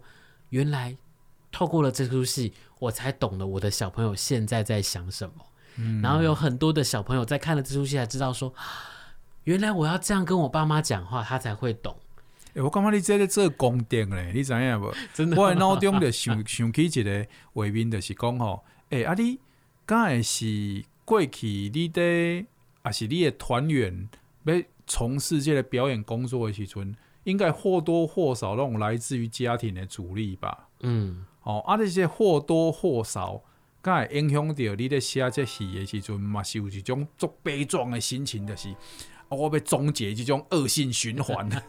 原来透过了这出戏，我才懂了我的小朋友现在在想什么。嗯”然后有很多的小朋友在看了这出戏才知道说：“原来我要这样跟我爸妈讲话，他才会懂。欸”我感觉你这在做功德嘞，你知影不？真的，我脑中就想想起一个画面，就是讲吼：“哎、欸，啊你刚才是。”过去你的还是你的团员要从事这个表演工作的时阵，应该或多或少那种来自于家庭的阻力吧？嗯，哦，啊，这些或多或少，敢会影响到你咧写这戏的时阵嘛，是有一种足悲壮的心情，就是我要终结这种恶性循环。<laughs>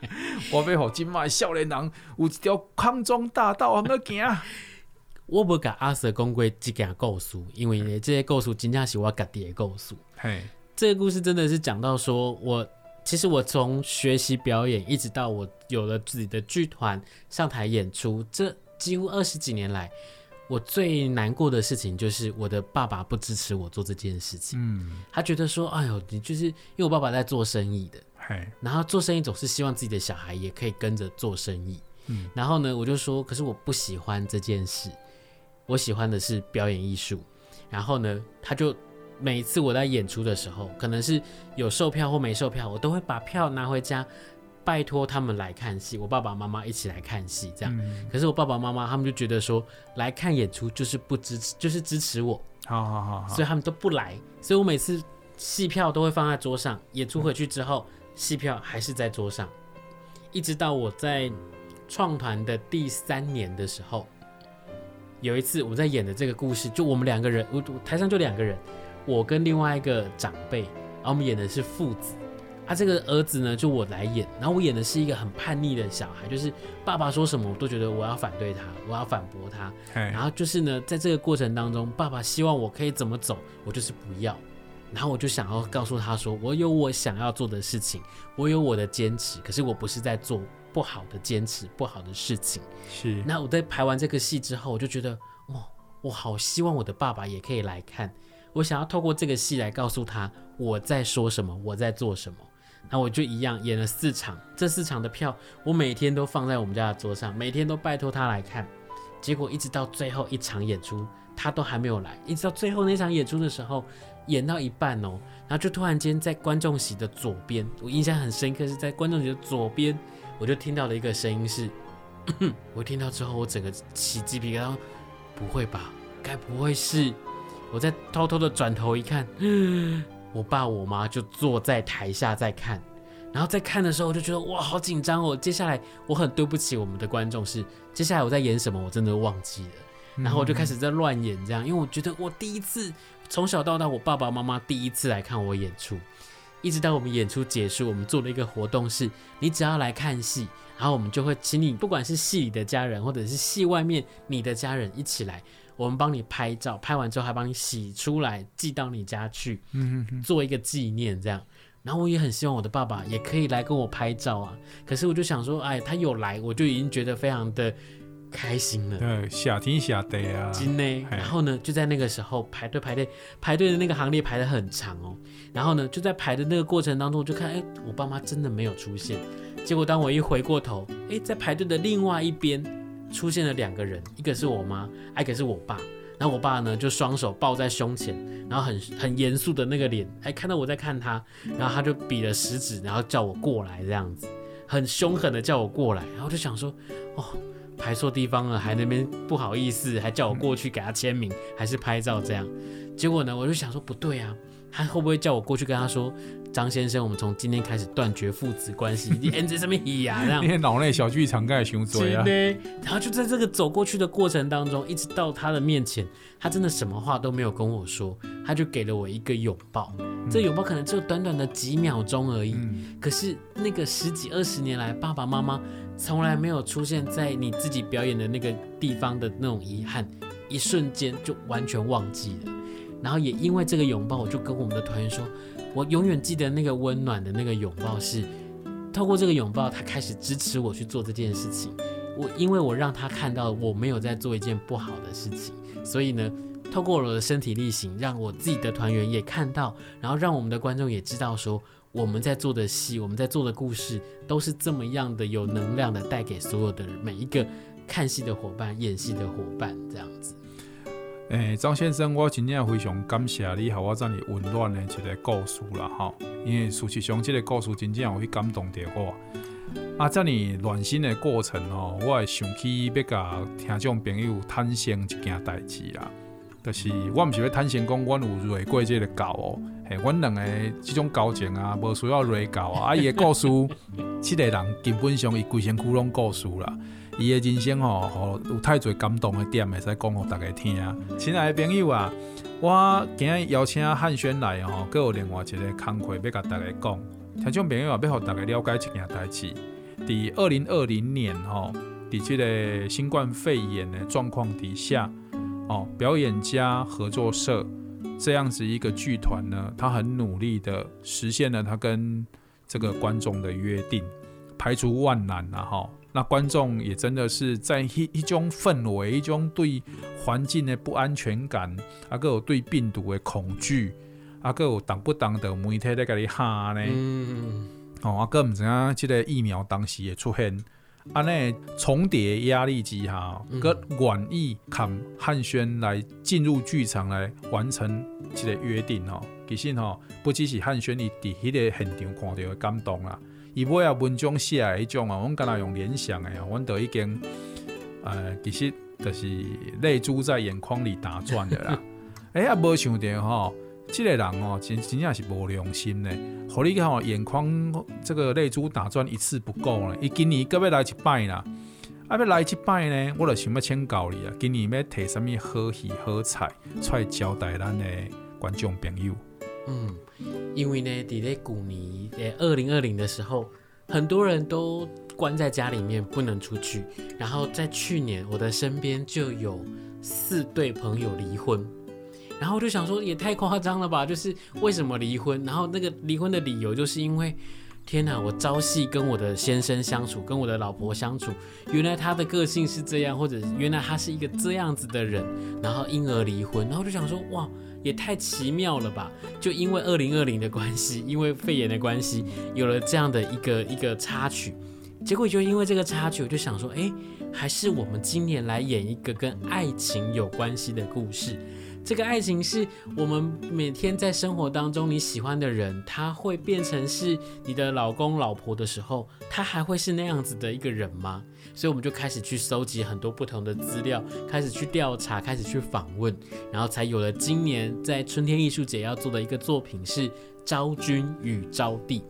<laughs> 我要互今麦少年人有一条康庄大道通去行。<laughs> 我不甲阿 Sir 讲过即件故事，因为呢，这些故事真正是我家己的故事。嘿，这个故事真的是讲到说，我其实我从学习表演，一直到我有了自己的剧团上台演出，这几乎二十几年来，我最难过的事情就是我的爸爸不支持我做这件事情。嗯，他觉得说，哎呦，你就是因为我爸爸在做生意的，嘿，然后做生意总是希望自己的小孩也可以跟着做生意。嗯，然后呢，我就说，可是我不喜欢这件事。我喜欢的是表演艺术，然后呢，他就每一次我在演出的时候，可能是有售票或没售票，我都会把票拿回家，拜托他们来看戏，我爸爸妈妈一起来看戏，这样。嗯、可是我爸爸妈妈他们就觉得说，来看演出就是不支持，就是支持我，好好好好，所以他们都不来，所以我每次戏票都会放在桌上，演出回去之后，戏票还是在桌上，一直到我在创团的第三年的时候。有一次我在演的这个故事，就我们两个人，我台上就两个人，我跟另外一个长辈，然后我们演的是父子，啊，这个儿子呢就我来演，然后我演的是一个很叛逆的小孩，就是爸爸说什么我都觉得我要反对他，我要反驳他，然后就是呢，在这个过程当中，爸爸希望我可以怎么走，我就是不要，然后我就想要告诉他说，我有我想要做的事情，我有我的坚持，可是我不是在做。不好的坚持，不好的事情是。那我在排完这个戏之后，我就觉得，哇，我好希望我的爸爸也可以来看。我想要透过这个戏来告诉他我在说什么，我在做什么。那我就一样演了四场，这四场的票我每天都放在我们家的桌上，每天都拜托他来看。结果一直到最后一场演出，他都还没有来。一直到最后那场演出的时候，演到一半哦，然后就突然间在观众席的左边，我印象很深刻，是在观众席的左边。我就听到了一个声音是，<clears throat> 我听到之后，我整个起鸡皮疙瘩。不会吧？该不会是？我在偷偷的转头一看，我爸我妈就坐在台下在看。然后在看的时候，我就觉得哇，好紧张哦。接下来我很对不起我们的观众，是接下来我在演什么，我真的忘记了。然后我就开始在乱演这样，因为我觉得我第一次从小到大，我爸爸妈妈第一次来看我演出，一直到我们演出结束，我们做了一个活动是，你只要来看戏，然后我们就会请你，不管是戏里的家人，或者是戏外面你的家人一起来，我们帮你拍照，拍完之后还帮你洗出来寄到你家去嗯哼，做一个纪念这样。然后我也很希望我的爸爸也可以来跟我拍照啊，可是我就想说，哎，他有来，我就已经觉得非常的开心了。对，小天小地啊。真的。然后呢，就在那个时候排队排队排队的那个行列排得很长哦。然后呢，就在排的那个过程当中，我就看，哎，我爸妈真的没有出现。结果当我一回过头，哎，在排队的另外一边出现了两个人，一个是我妈，一个是我爸。然后我爸呢，就双手抱在胸前，然后很很严肃的那个脸，还看到我在看他，然后他就比了食指，然后叫我过来这样子，很凶狠的叫我过来，然后就想说，哦，排错地方了，还那边不好意思，还叫我过去给他签名，还是拍照这样，结果呢，我就想说不对啊，他会不会叫我过去跟他说？张先生，我们从今天开始断绝父子关系。你演这什么戏呀？这样，<laughs> 你脑内小剧场盖熊嘴啊！然后就在这个走过去的过程当中，一直到他的面前，他真的什么话都没有跟我说，他就给了我一个拥抱。嗯、这拥抱可能只有短短的几秒钟而已，嗯、可是那个十几二十年来，爸爸妈妈从来没有出现在你自己表演的那个地方的那种遗憾，一瞬间就完全忘记了。然后也因为这个拥抱，我就跟我们的团员说。我永远记得那个温暖的那个拥抱，是透过这个拥抱，他开始支持我去做这件事情。我因为我让他看到我没有在做一件不好的事情，所以呢，透过我的身体力行，让我自己的团员也看到，然后让我们的观众也知道，说我们在做的戏，我们在做的故事，都是这么样的有能量的，带给所有的每一个看戏的伙伴、演戏的伙伴，这样子。诶、张先生，我真正非常感谢你，和我这么温暖的一个故事啦，哈！因为事实上，这个故事真正有去感动到我。啊，这么暖心的过程哦，我会想起要甲听众朋友坦诚一件代志啦，就是我唔是要坦诚讲，我有瑞过这个狗哦，嘿，阮两个这种交情啊，无需要瑞狗啊。啊，伊的故事，<laughs> 这个人基本上伊规身躯拢故事啦。伊的人生吼，吼有太多感动的点，会使讲互大家听。亲爱的朋友啊，我今日邀请汉轩来吼，搁有另外一个工课要甲大家讲。听众朋友啊，要互大家了解一件代志。伫二零二零年吼，伫这个新冠肺炎的状况底下，哦，表演家合作社这样子一个剧团呢，他很努力的实现了他跟这个观众的约定，排除万难啊吼。那观众也真的是在一一种氛围，一种对环境的不安全感，啊，个有对病毒的恐惧，啊，个有挡不挡的媒体在给你喊呢？嗯，哦，啊，个唔知影即个疫苗当时也出现，啊，那重叠压力之下，个愿意看汉轩来进入剧场来完成这个约定哦。其实哦，不只是汉轩伊伫迄个现场看到的感动啦。伊尾啊文章写的迄种啊，阮敢若用联想诶啊，阮都已经呃，其实就是泪珠在眼眶里打转的啦。<laughs> 哎、欸，啊，无想到吼，这个人哦，真真正是无良心的，互你吼眼眶这个泪珠打转一次不够呢，伊今年搁要来一摆啦，啊，要来一摆呢，我就想要请教你啊，今年要摕什物好戏好菜出来交代咱的观众朋友。嗯，因为呢，在咧古尼诶，二零二零的时候，很多人都关在家里面不能出去。然后在去年，我的身边就有四对朋友离婚。然后我就想说，也太夸张了吧？就是为什么离婚？然后那个离婚的理由，就是因为，天哪，我朝夕跟我的先生相处，跟我的老婆相处，原来他的个性是这样，或者原来他是一个这样子的人，然后因而离婚。然后就想说，哇。也太奇妙了吧！就因为二零二零的关系，因为肺炎的关系，有了这样的一个一个插曲。结果就因为这个插曲，我就想说，哎，还是我们今年来演一个跟爱情有关系的故事。这个爱情是我们每天在生活当中你喜欢的人，他会变成是你的老公老婆的时候，他还会是那样子的一个人吗？所以我们就开始去搜集很多不同的资料，开始去调查，开始去访问，然后才有了今年在春天艺术节要做的一个作品是《昭君与昭帝》。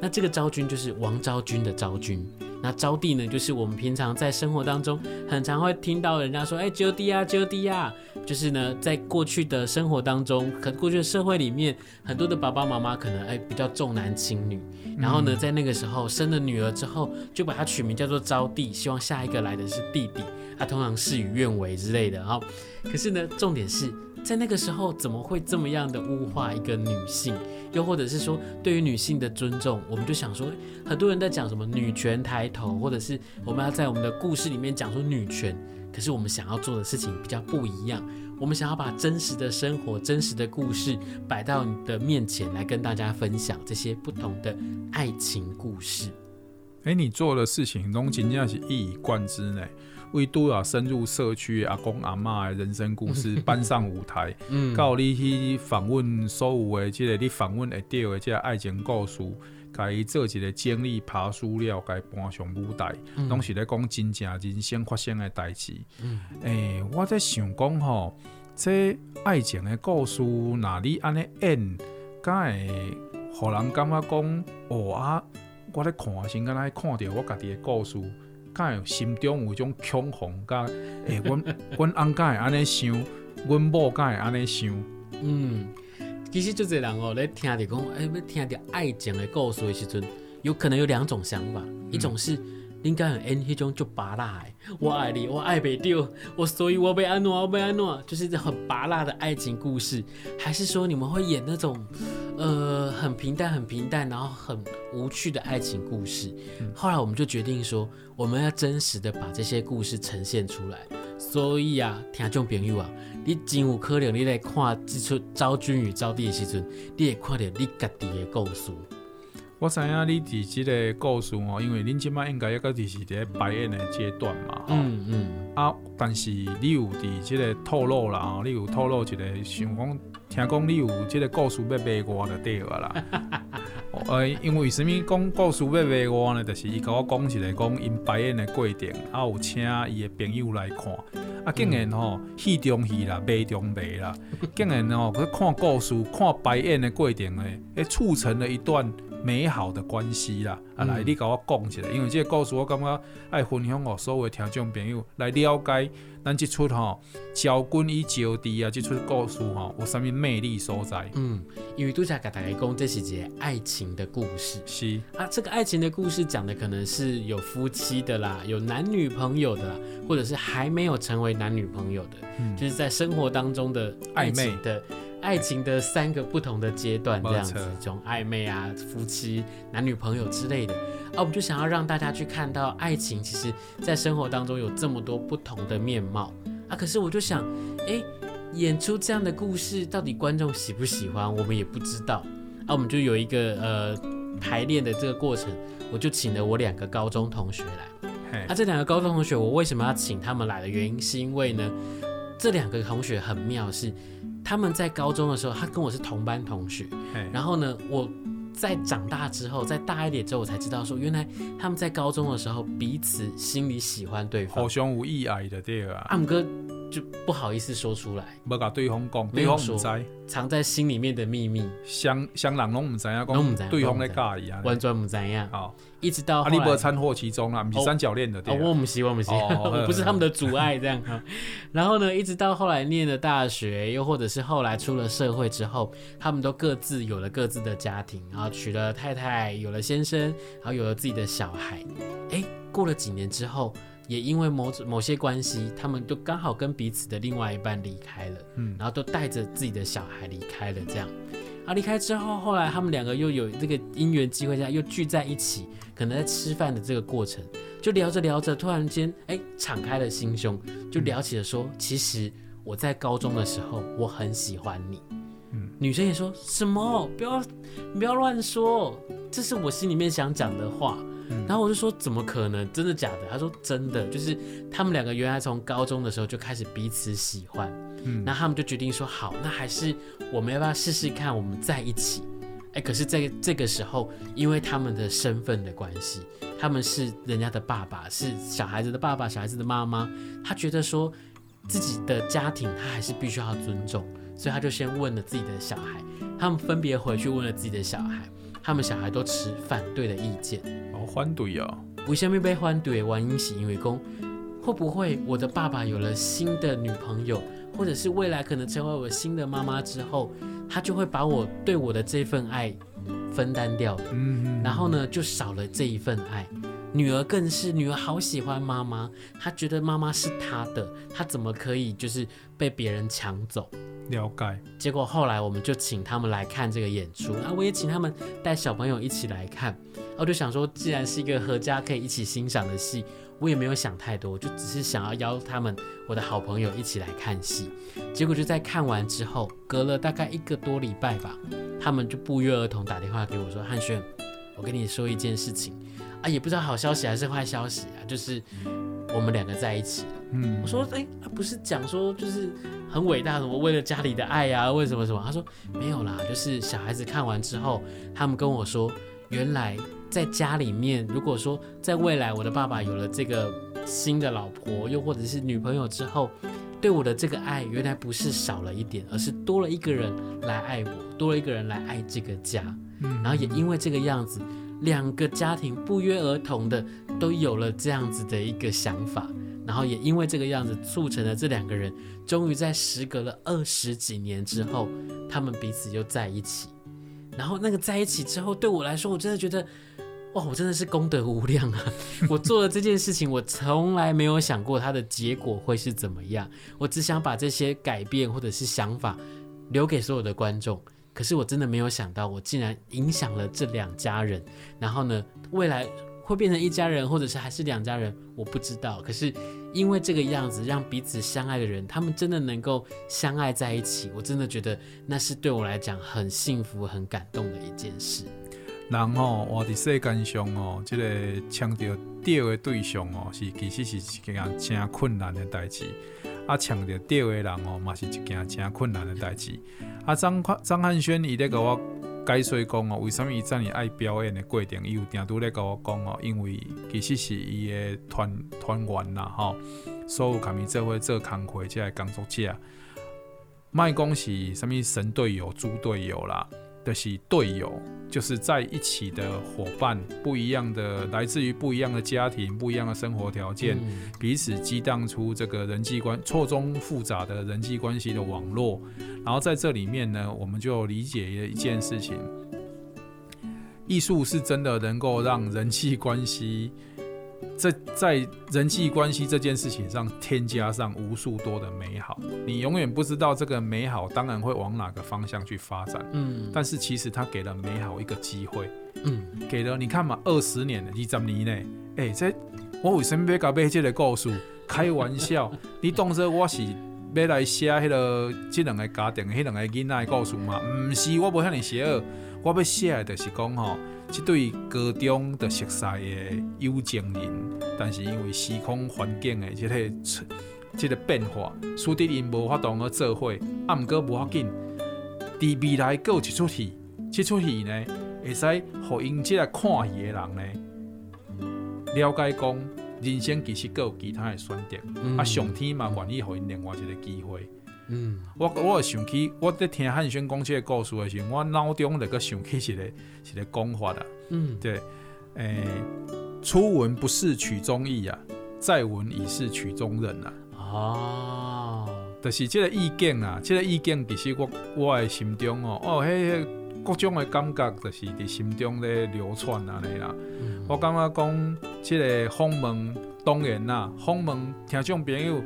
那这个昭君就是王昭君的昭君。那昭帝呢，就是我们平常在生活当中很常会听到人家说，哎，招弟啊，招弟啊，就是呢，在过去的生活当中，可过去的社会里面，很多的爸爸妈妈可能哎比较重男轻女，然后呢，在那个时候生了女儿之后，就把她取名叫做招娣，希望下一个来的是弟弟，啊，通常事与愿违之类的哈。可是呢，重点是。在那个时候，怎么会这么样的物化一个女性？又或者是说，对于女性的尊重，我们就想说，很多人在讲什么女权抬头，或者是我们要在我们的故事里面讲说女权。可是我们想要做的事情比较不一样，我们想要把真实的生活、真实的故事摆到你的面前来跟大家分享这些不同的爱情故事。哎，你做的事情都真正是一以贯之呢。为都要深入社区，阿公阿嬷的人生故事搬上舞台，告、<laughs> 嗯、你去访问所有的这个你访问会到的这个爱情故事，甲伊做一个整理爬梳了，甲伊搬上舞台，拢、嗯、是咧讲真正人生发生的代志。诶、嗯欸，我在想讲吼，这爱情的故事，若你安尼演，敢会互人感觉讲，哦啊，我咧看先，敢若看着我家己的故事。敢会心中有一种恐慌，甲诶，阮阮翁敢会安尼想，阮某敢会安尼想。嗯，其实就这人哦，咧听着讲，哎、欸，要听着爱情的故事的时阵，有可能有两种想法，嗯、一种是。应该很演迄种就拔辣，我爱你，我爱袂到，我所以我被安诺，我被安诺，就是很拔辣的爱情故事，还是说你们会演那种，呃，很平淡、很平淡，然后很无趣的爱情故事？嗯、后来我们就决定说，我们要真实的把这些故事呈现出来。所以啊，听众朋友啊，你真有可能你来看这出《昭君与招帝》的时阵，你会看到你家己的故事。我知影你伫即个故事哦，因为恁即摆应该抑个就是伫排演的阶段嘛，嗯嗯。啊，但是你有伫即个透露啦，哦，你有透露一个想讲，听讲你有即个故事要卖我就对了啦。<laughs> 呃，因为什物讲故事要卖我呢？就是伊甲我讲一个讲因排演的过程，啊有请伊的朋友来看，啊竟然吼戏中戏啦，卖中卖啦，<laughs> 竟然吼去看故事、看排演的过程诶，诶促成了一段。美好的关系啦，啊来，你甲我讲起来，因为这个故事我感觉爱分享给所有听众朋友来了解咱这出吼招君与招弟啊，这出故事吼有啥物魅力所在？嗯，因为拄才甲大家讲，这是一个爱情的故事。是啊，这个爱情的故事讲的可能是有夫妻的啦，有男女朋友的啦，或者是还没有成为男女朋友的，嗯、就是在生活当中的暧昧的。爱情的三个不同的阶段，这样子，这种暧昧啊，夫妻、男女朋友之类的，啊，我们就想要让大家去看到爱情，其实，在生活当中有这么多不同的面貌啊。可是我就想，哎，演出这样的故事，到底观众喜不喜欢，我们也不知道。啊，我们就有一个呃排练的这个过程，我就请了我两个高中同学来。啊，这两个高中同学，我为什么要请他们来的原因，是因为呢，这两个同学很妙，是。他们在高中的时候，他跟我是同班同学。然后呢，我在长大之后，再大一点之后，我才知道说，原来他们在高中的时候彼此心里喜欢对方，好兄无意爱的对啊。阿姆哥就不好意思说出来，没甲对方讲，对方唔知，藏在心里面的秘密，相相人拢唔知啊，讲对方在尬意啊，完全唔知啊。好。一直到阿力伯掺和其中啊，米三角恋的对、哦。我唔是，我唔是，我 <laughs> 不是他们的阻碍这样。然后呢，一直到后来念了大学，又或者是后来出了社会之后，他们都各自有了各自的家庭，然后娶了太太，有了先生，然后有了自己的小孩。哎，过了几年之后，也因为某某些关系，他们就刚好跟彼此的另外一半离开了，嗯，然后都带着自己的小孩离开了，这样。啊，离开之后，后来他们两个又有这个姻缘机会下又聚在一起。可能在吃饭的这个过程，就聊着聊着，突然间，哎，敞开了心胸，就聊起了说，其实我在高中的时候，我很喜欢你。嗯，女生也说什么？不要，你不要乱说，这是我心里面想讲的话。嗯，然后我就说，怎么可能？真的假的？他说真的，就是他们两个原来从高中的时候就开始彼此喜欢。嗯，那他们就决定说，好，那还是我们要不要试试看，我们在一起？哎，可是在这个时候，因为他们的身份的关系，他们是人家的爸爸，是小孩子的爸爸，小孩子的妈妈，他觉得说自己的家庭他还是必须要尊重，所以他就先问了自己的小孩，他们分别回去问了自己的小孩，他们小孩都持反对的意见。哦，反对啊、哦。为什么被反对的原因是因为讲，会不会我的爸爸有了新的女朋友，或者是未来可能成为我新的妈妈之后，他就会把我对我的这份爱分担掉，嗯，然后呢，就少了这一份爱。女儿更是，女儿好喜欢妈妈，她觉得妈妈是她的，她怎么可以就是被别人抢走？了解。结果后来我们就请他们来看这个演出，啊，我也请他们带小朋友一起来看。我就想说，既然是一个合家可以一起欣赏的戏，我也没有想太多，就只是想要邀他们，我的好朋友一起来看戏。结果就在看完之后，隔了大概一个多礼拜吧，他们就不约而同打电话给我说：“汉轩，我跟你说一件事情。”啊，也不知道好消息还是坏消息啊，就是我们两个在一起。嗯，我说，哎、欸，他不是讲说就是很伟大什么为了家里的爱呀、啊，为什么什么？他说没有啦，就是小孩子看完之后，他们跟我说，原来在家里面，如果说在未来我的爸爸有了这个新的老婆，又或者是女朋友之后，对我的这个爱，原来不是少了一点，而是多了一个人来爱我，多了一个人来爱这个家。嗯，然后也因为这个样子。两个家庭不约而同的都有了这样子的一个想法，然后也因为这个样子促成了这两个人终于在时隔了二十几年之后，他们彼此又在一起。然后那个在一起之后，对我来说，我真的觉得，哇，我真的是功德无量啊！<laughs> 我做了这件事情，我从来没有想过它的结果会是怎么样，我只想把这些改变或者是想法留给所有的观众。可是我真的没有想到，我竟然影响了这两家人。然后呢，未来会变成一家人，或者是还是两家人，我不知道。可是因为这个样子，让彼此相爱的人，他们真的能够相爱在一起，我真的觉得那是对我来讲很幸福、很感动的一件事。人哦，我的世间上哦，这个抢到对的对象哦，是其实是一件真困难的代志。啊，抢到对的人哦，嘛是一件真困难的代志。啊，张张汉轩伊咧甲我解说讲哦，为什么伊遮尔爱表演的过程，伊有定都咧甲我讲哦，因为其实是伊的团团员啦吼，所有甲伊做伙做工课即个工作者，莫讲是什么神队友、猪队友啦。的是队友，就是在一起的伙伴，不一样的，来自于不一样的家庭，不一样的生活条件，嗯、彼此激荡出这个人际关错综复杂的人际关系的网络。然后在这里面呢，我们就理解了一件事情：艺术是真的能够让人际关系。在在人际关系这件事情上添加上无数多的美好，你永远不知道这个美好当然会往哪个方向去发展，嗯，但是其实他给了美好一个机会，嗯，给了你看嘛，二十年了，二十年呢，哎、欸，这我为什么要搞这个故事？开玩笑，你当作我是要来写迄个这两个家庭、迄两个囡仔的故事吗？不是，我不向你写，我要写的就是讲吼。这对高中的熟悉的有情人，但是因为时空环境的这个这个变化，使得因无法度去做伙，啊，毋过无要紧，伫未来阁有一出戏，这出戏呢，会使互因这个看戏的人呢，了解讲人生其实阁有其他的选择，啊，上天嘛愿意互因另外一个机会。嗯，我我想起我在听汉轩讲这个故事的时候，我脑中那个想起一个一个讲法啦。嗯，对，诶、欸，初闻不是曲中意啊，再闻已是曲中人啊。哦，<laughs> 就是这个意境啊，这个意境其实我我的心中哦，哦，迄各种的感觉就是伫心中咧流窜安尼啦。嗯、我感觉讲这个访问当然啦，访问听众朋友。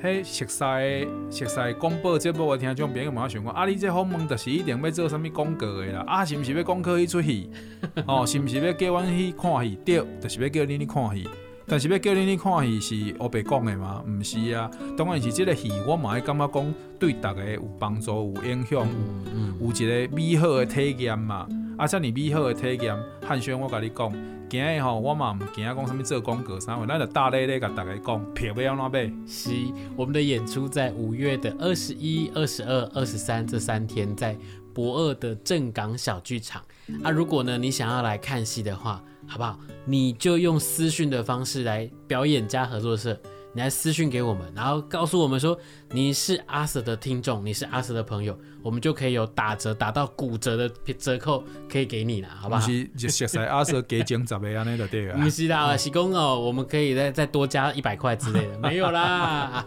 嘿，熟悉熟悉广播节目的听众朋友，马上想讲，啊，你这访问就是一定要做啥物广告的啦？啊，是毋是要广告去出戏？<laughs> 哦，是毋是要叫阮去看戏？对，就是要叫恁去看戏。但是要叫恁去看戏是乌白讲的吗？毋是啊，当然是即个戏，我嘛会感觉讲对大家有帮助、有影响、嗯嗯、有一个美好的体验嘛。啊，这么美好的体验，汉轩，我跟你讲。今日吼，我嘛唔惊讲什么做广告啥话，咱就大咧咧甲大家讲，票要安怎买？是，我们的演出在五月的二十一、二十二、二十三这三天，在博二的正港小剧场。啊，如果呢你想要来看戏的话，好不好？你就用私讯的方式来表演家合作社你来私讯给我们，然后告诉我们说你是阿 Sir 的听众，你是阿 Sir 的朋友，我们就可以有打折，打到骨折的折扣可以给你了，好不好？是，就实在阿 Sir 给奖十倍安尼就对了。不是啦，是公哦，我们可以再再多加一百块之类的，没有啦。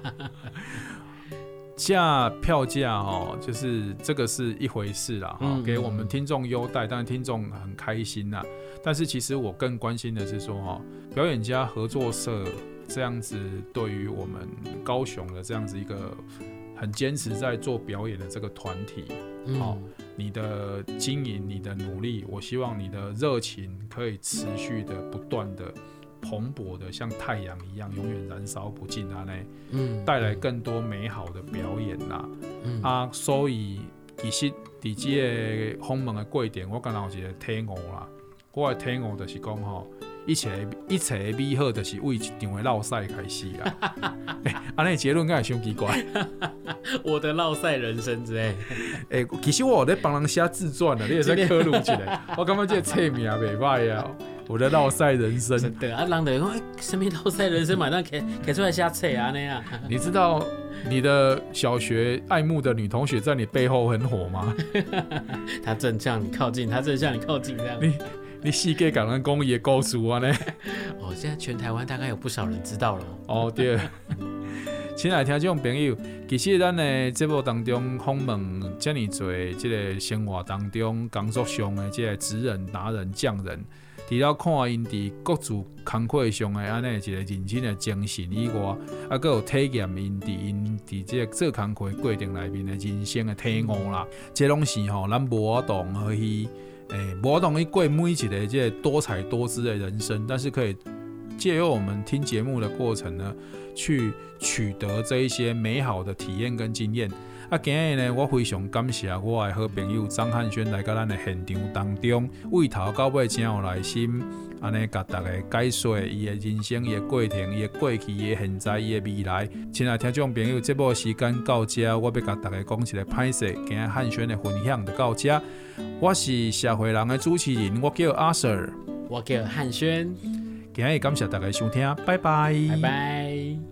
价票价哦，就是这个是一回事啦，哈、嗯，给我们听众优待，但是听众很开心呐。但是其实我更关心的是说，哈，表演家合作社这样子对于我们高雄的这样子一个很坚持在做表演的这个团体，好、嗯，你的经营、你的努力，我希望你的热情可以持续的不断的。蓬勃的像太阳一样，永远燃烧不尽啊！呢，嗯，带来更多美好的表演啦，嗯啊，所以其实在这个访问的过程，我刚刚有一个体悟啦，我的体悟就是讲吼，一切一切的美好，就是为一场的闹赛开始啦。哎、<laughs> 欸，安尼结论敢会伤奇怪？<laughs> 我的闹赛人生之类。哎、欸，其实我有在帮人写自传呢，你也在刻录起来。我感觉这个册名袂歹啊。我的绕赛人生，对啊，人的讲什么绕赛人生，马上开开出来瞎扯啊那样。你知道你的小学爱慕的女同学在你背后很火吗？<laughs> 她正向你靠近，她正向你靠近这样。你你世界感恩公益的故事啊呢？<laughs> 哦，现在全台湾大概有不少人知道了。哦对，亲爱的听众朋友，其实咱的节目当中访问这么多即个生活当中工作上的即个职人、达人、匠人。除了看因伫各自工课上的安尼一个认真的精神以外，啊，阁有体验因伫因伫即个做工课过程内面的人生的体悟啦。这拢是吼，咱无法度去诶，无法度去过每一个这多彩多姿的人生，但是可以借由我们听节目的过程呢，去取得这一些美好的体验跟经验。啊，今日呢，我非常感谢我的好朋友张汉轩来到咱的现场当中，为头到尾真有耐心，安尼甲大家解说伊的人生、伊的过程、伊的过去、伊的现在、伊的未来。亲爱听众朋友，节目时间到这，我要甲大家讲一个歹势，今日汉轩的分享就到这。我是社会人的主持人，我叫阿 Sir，我叫汉轩。今日感谢大家收听，拜拜，拜拜。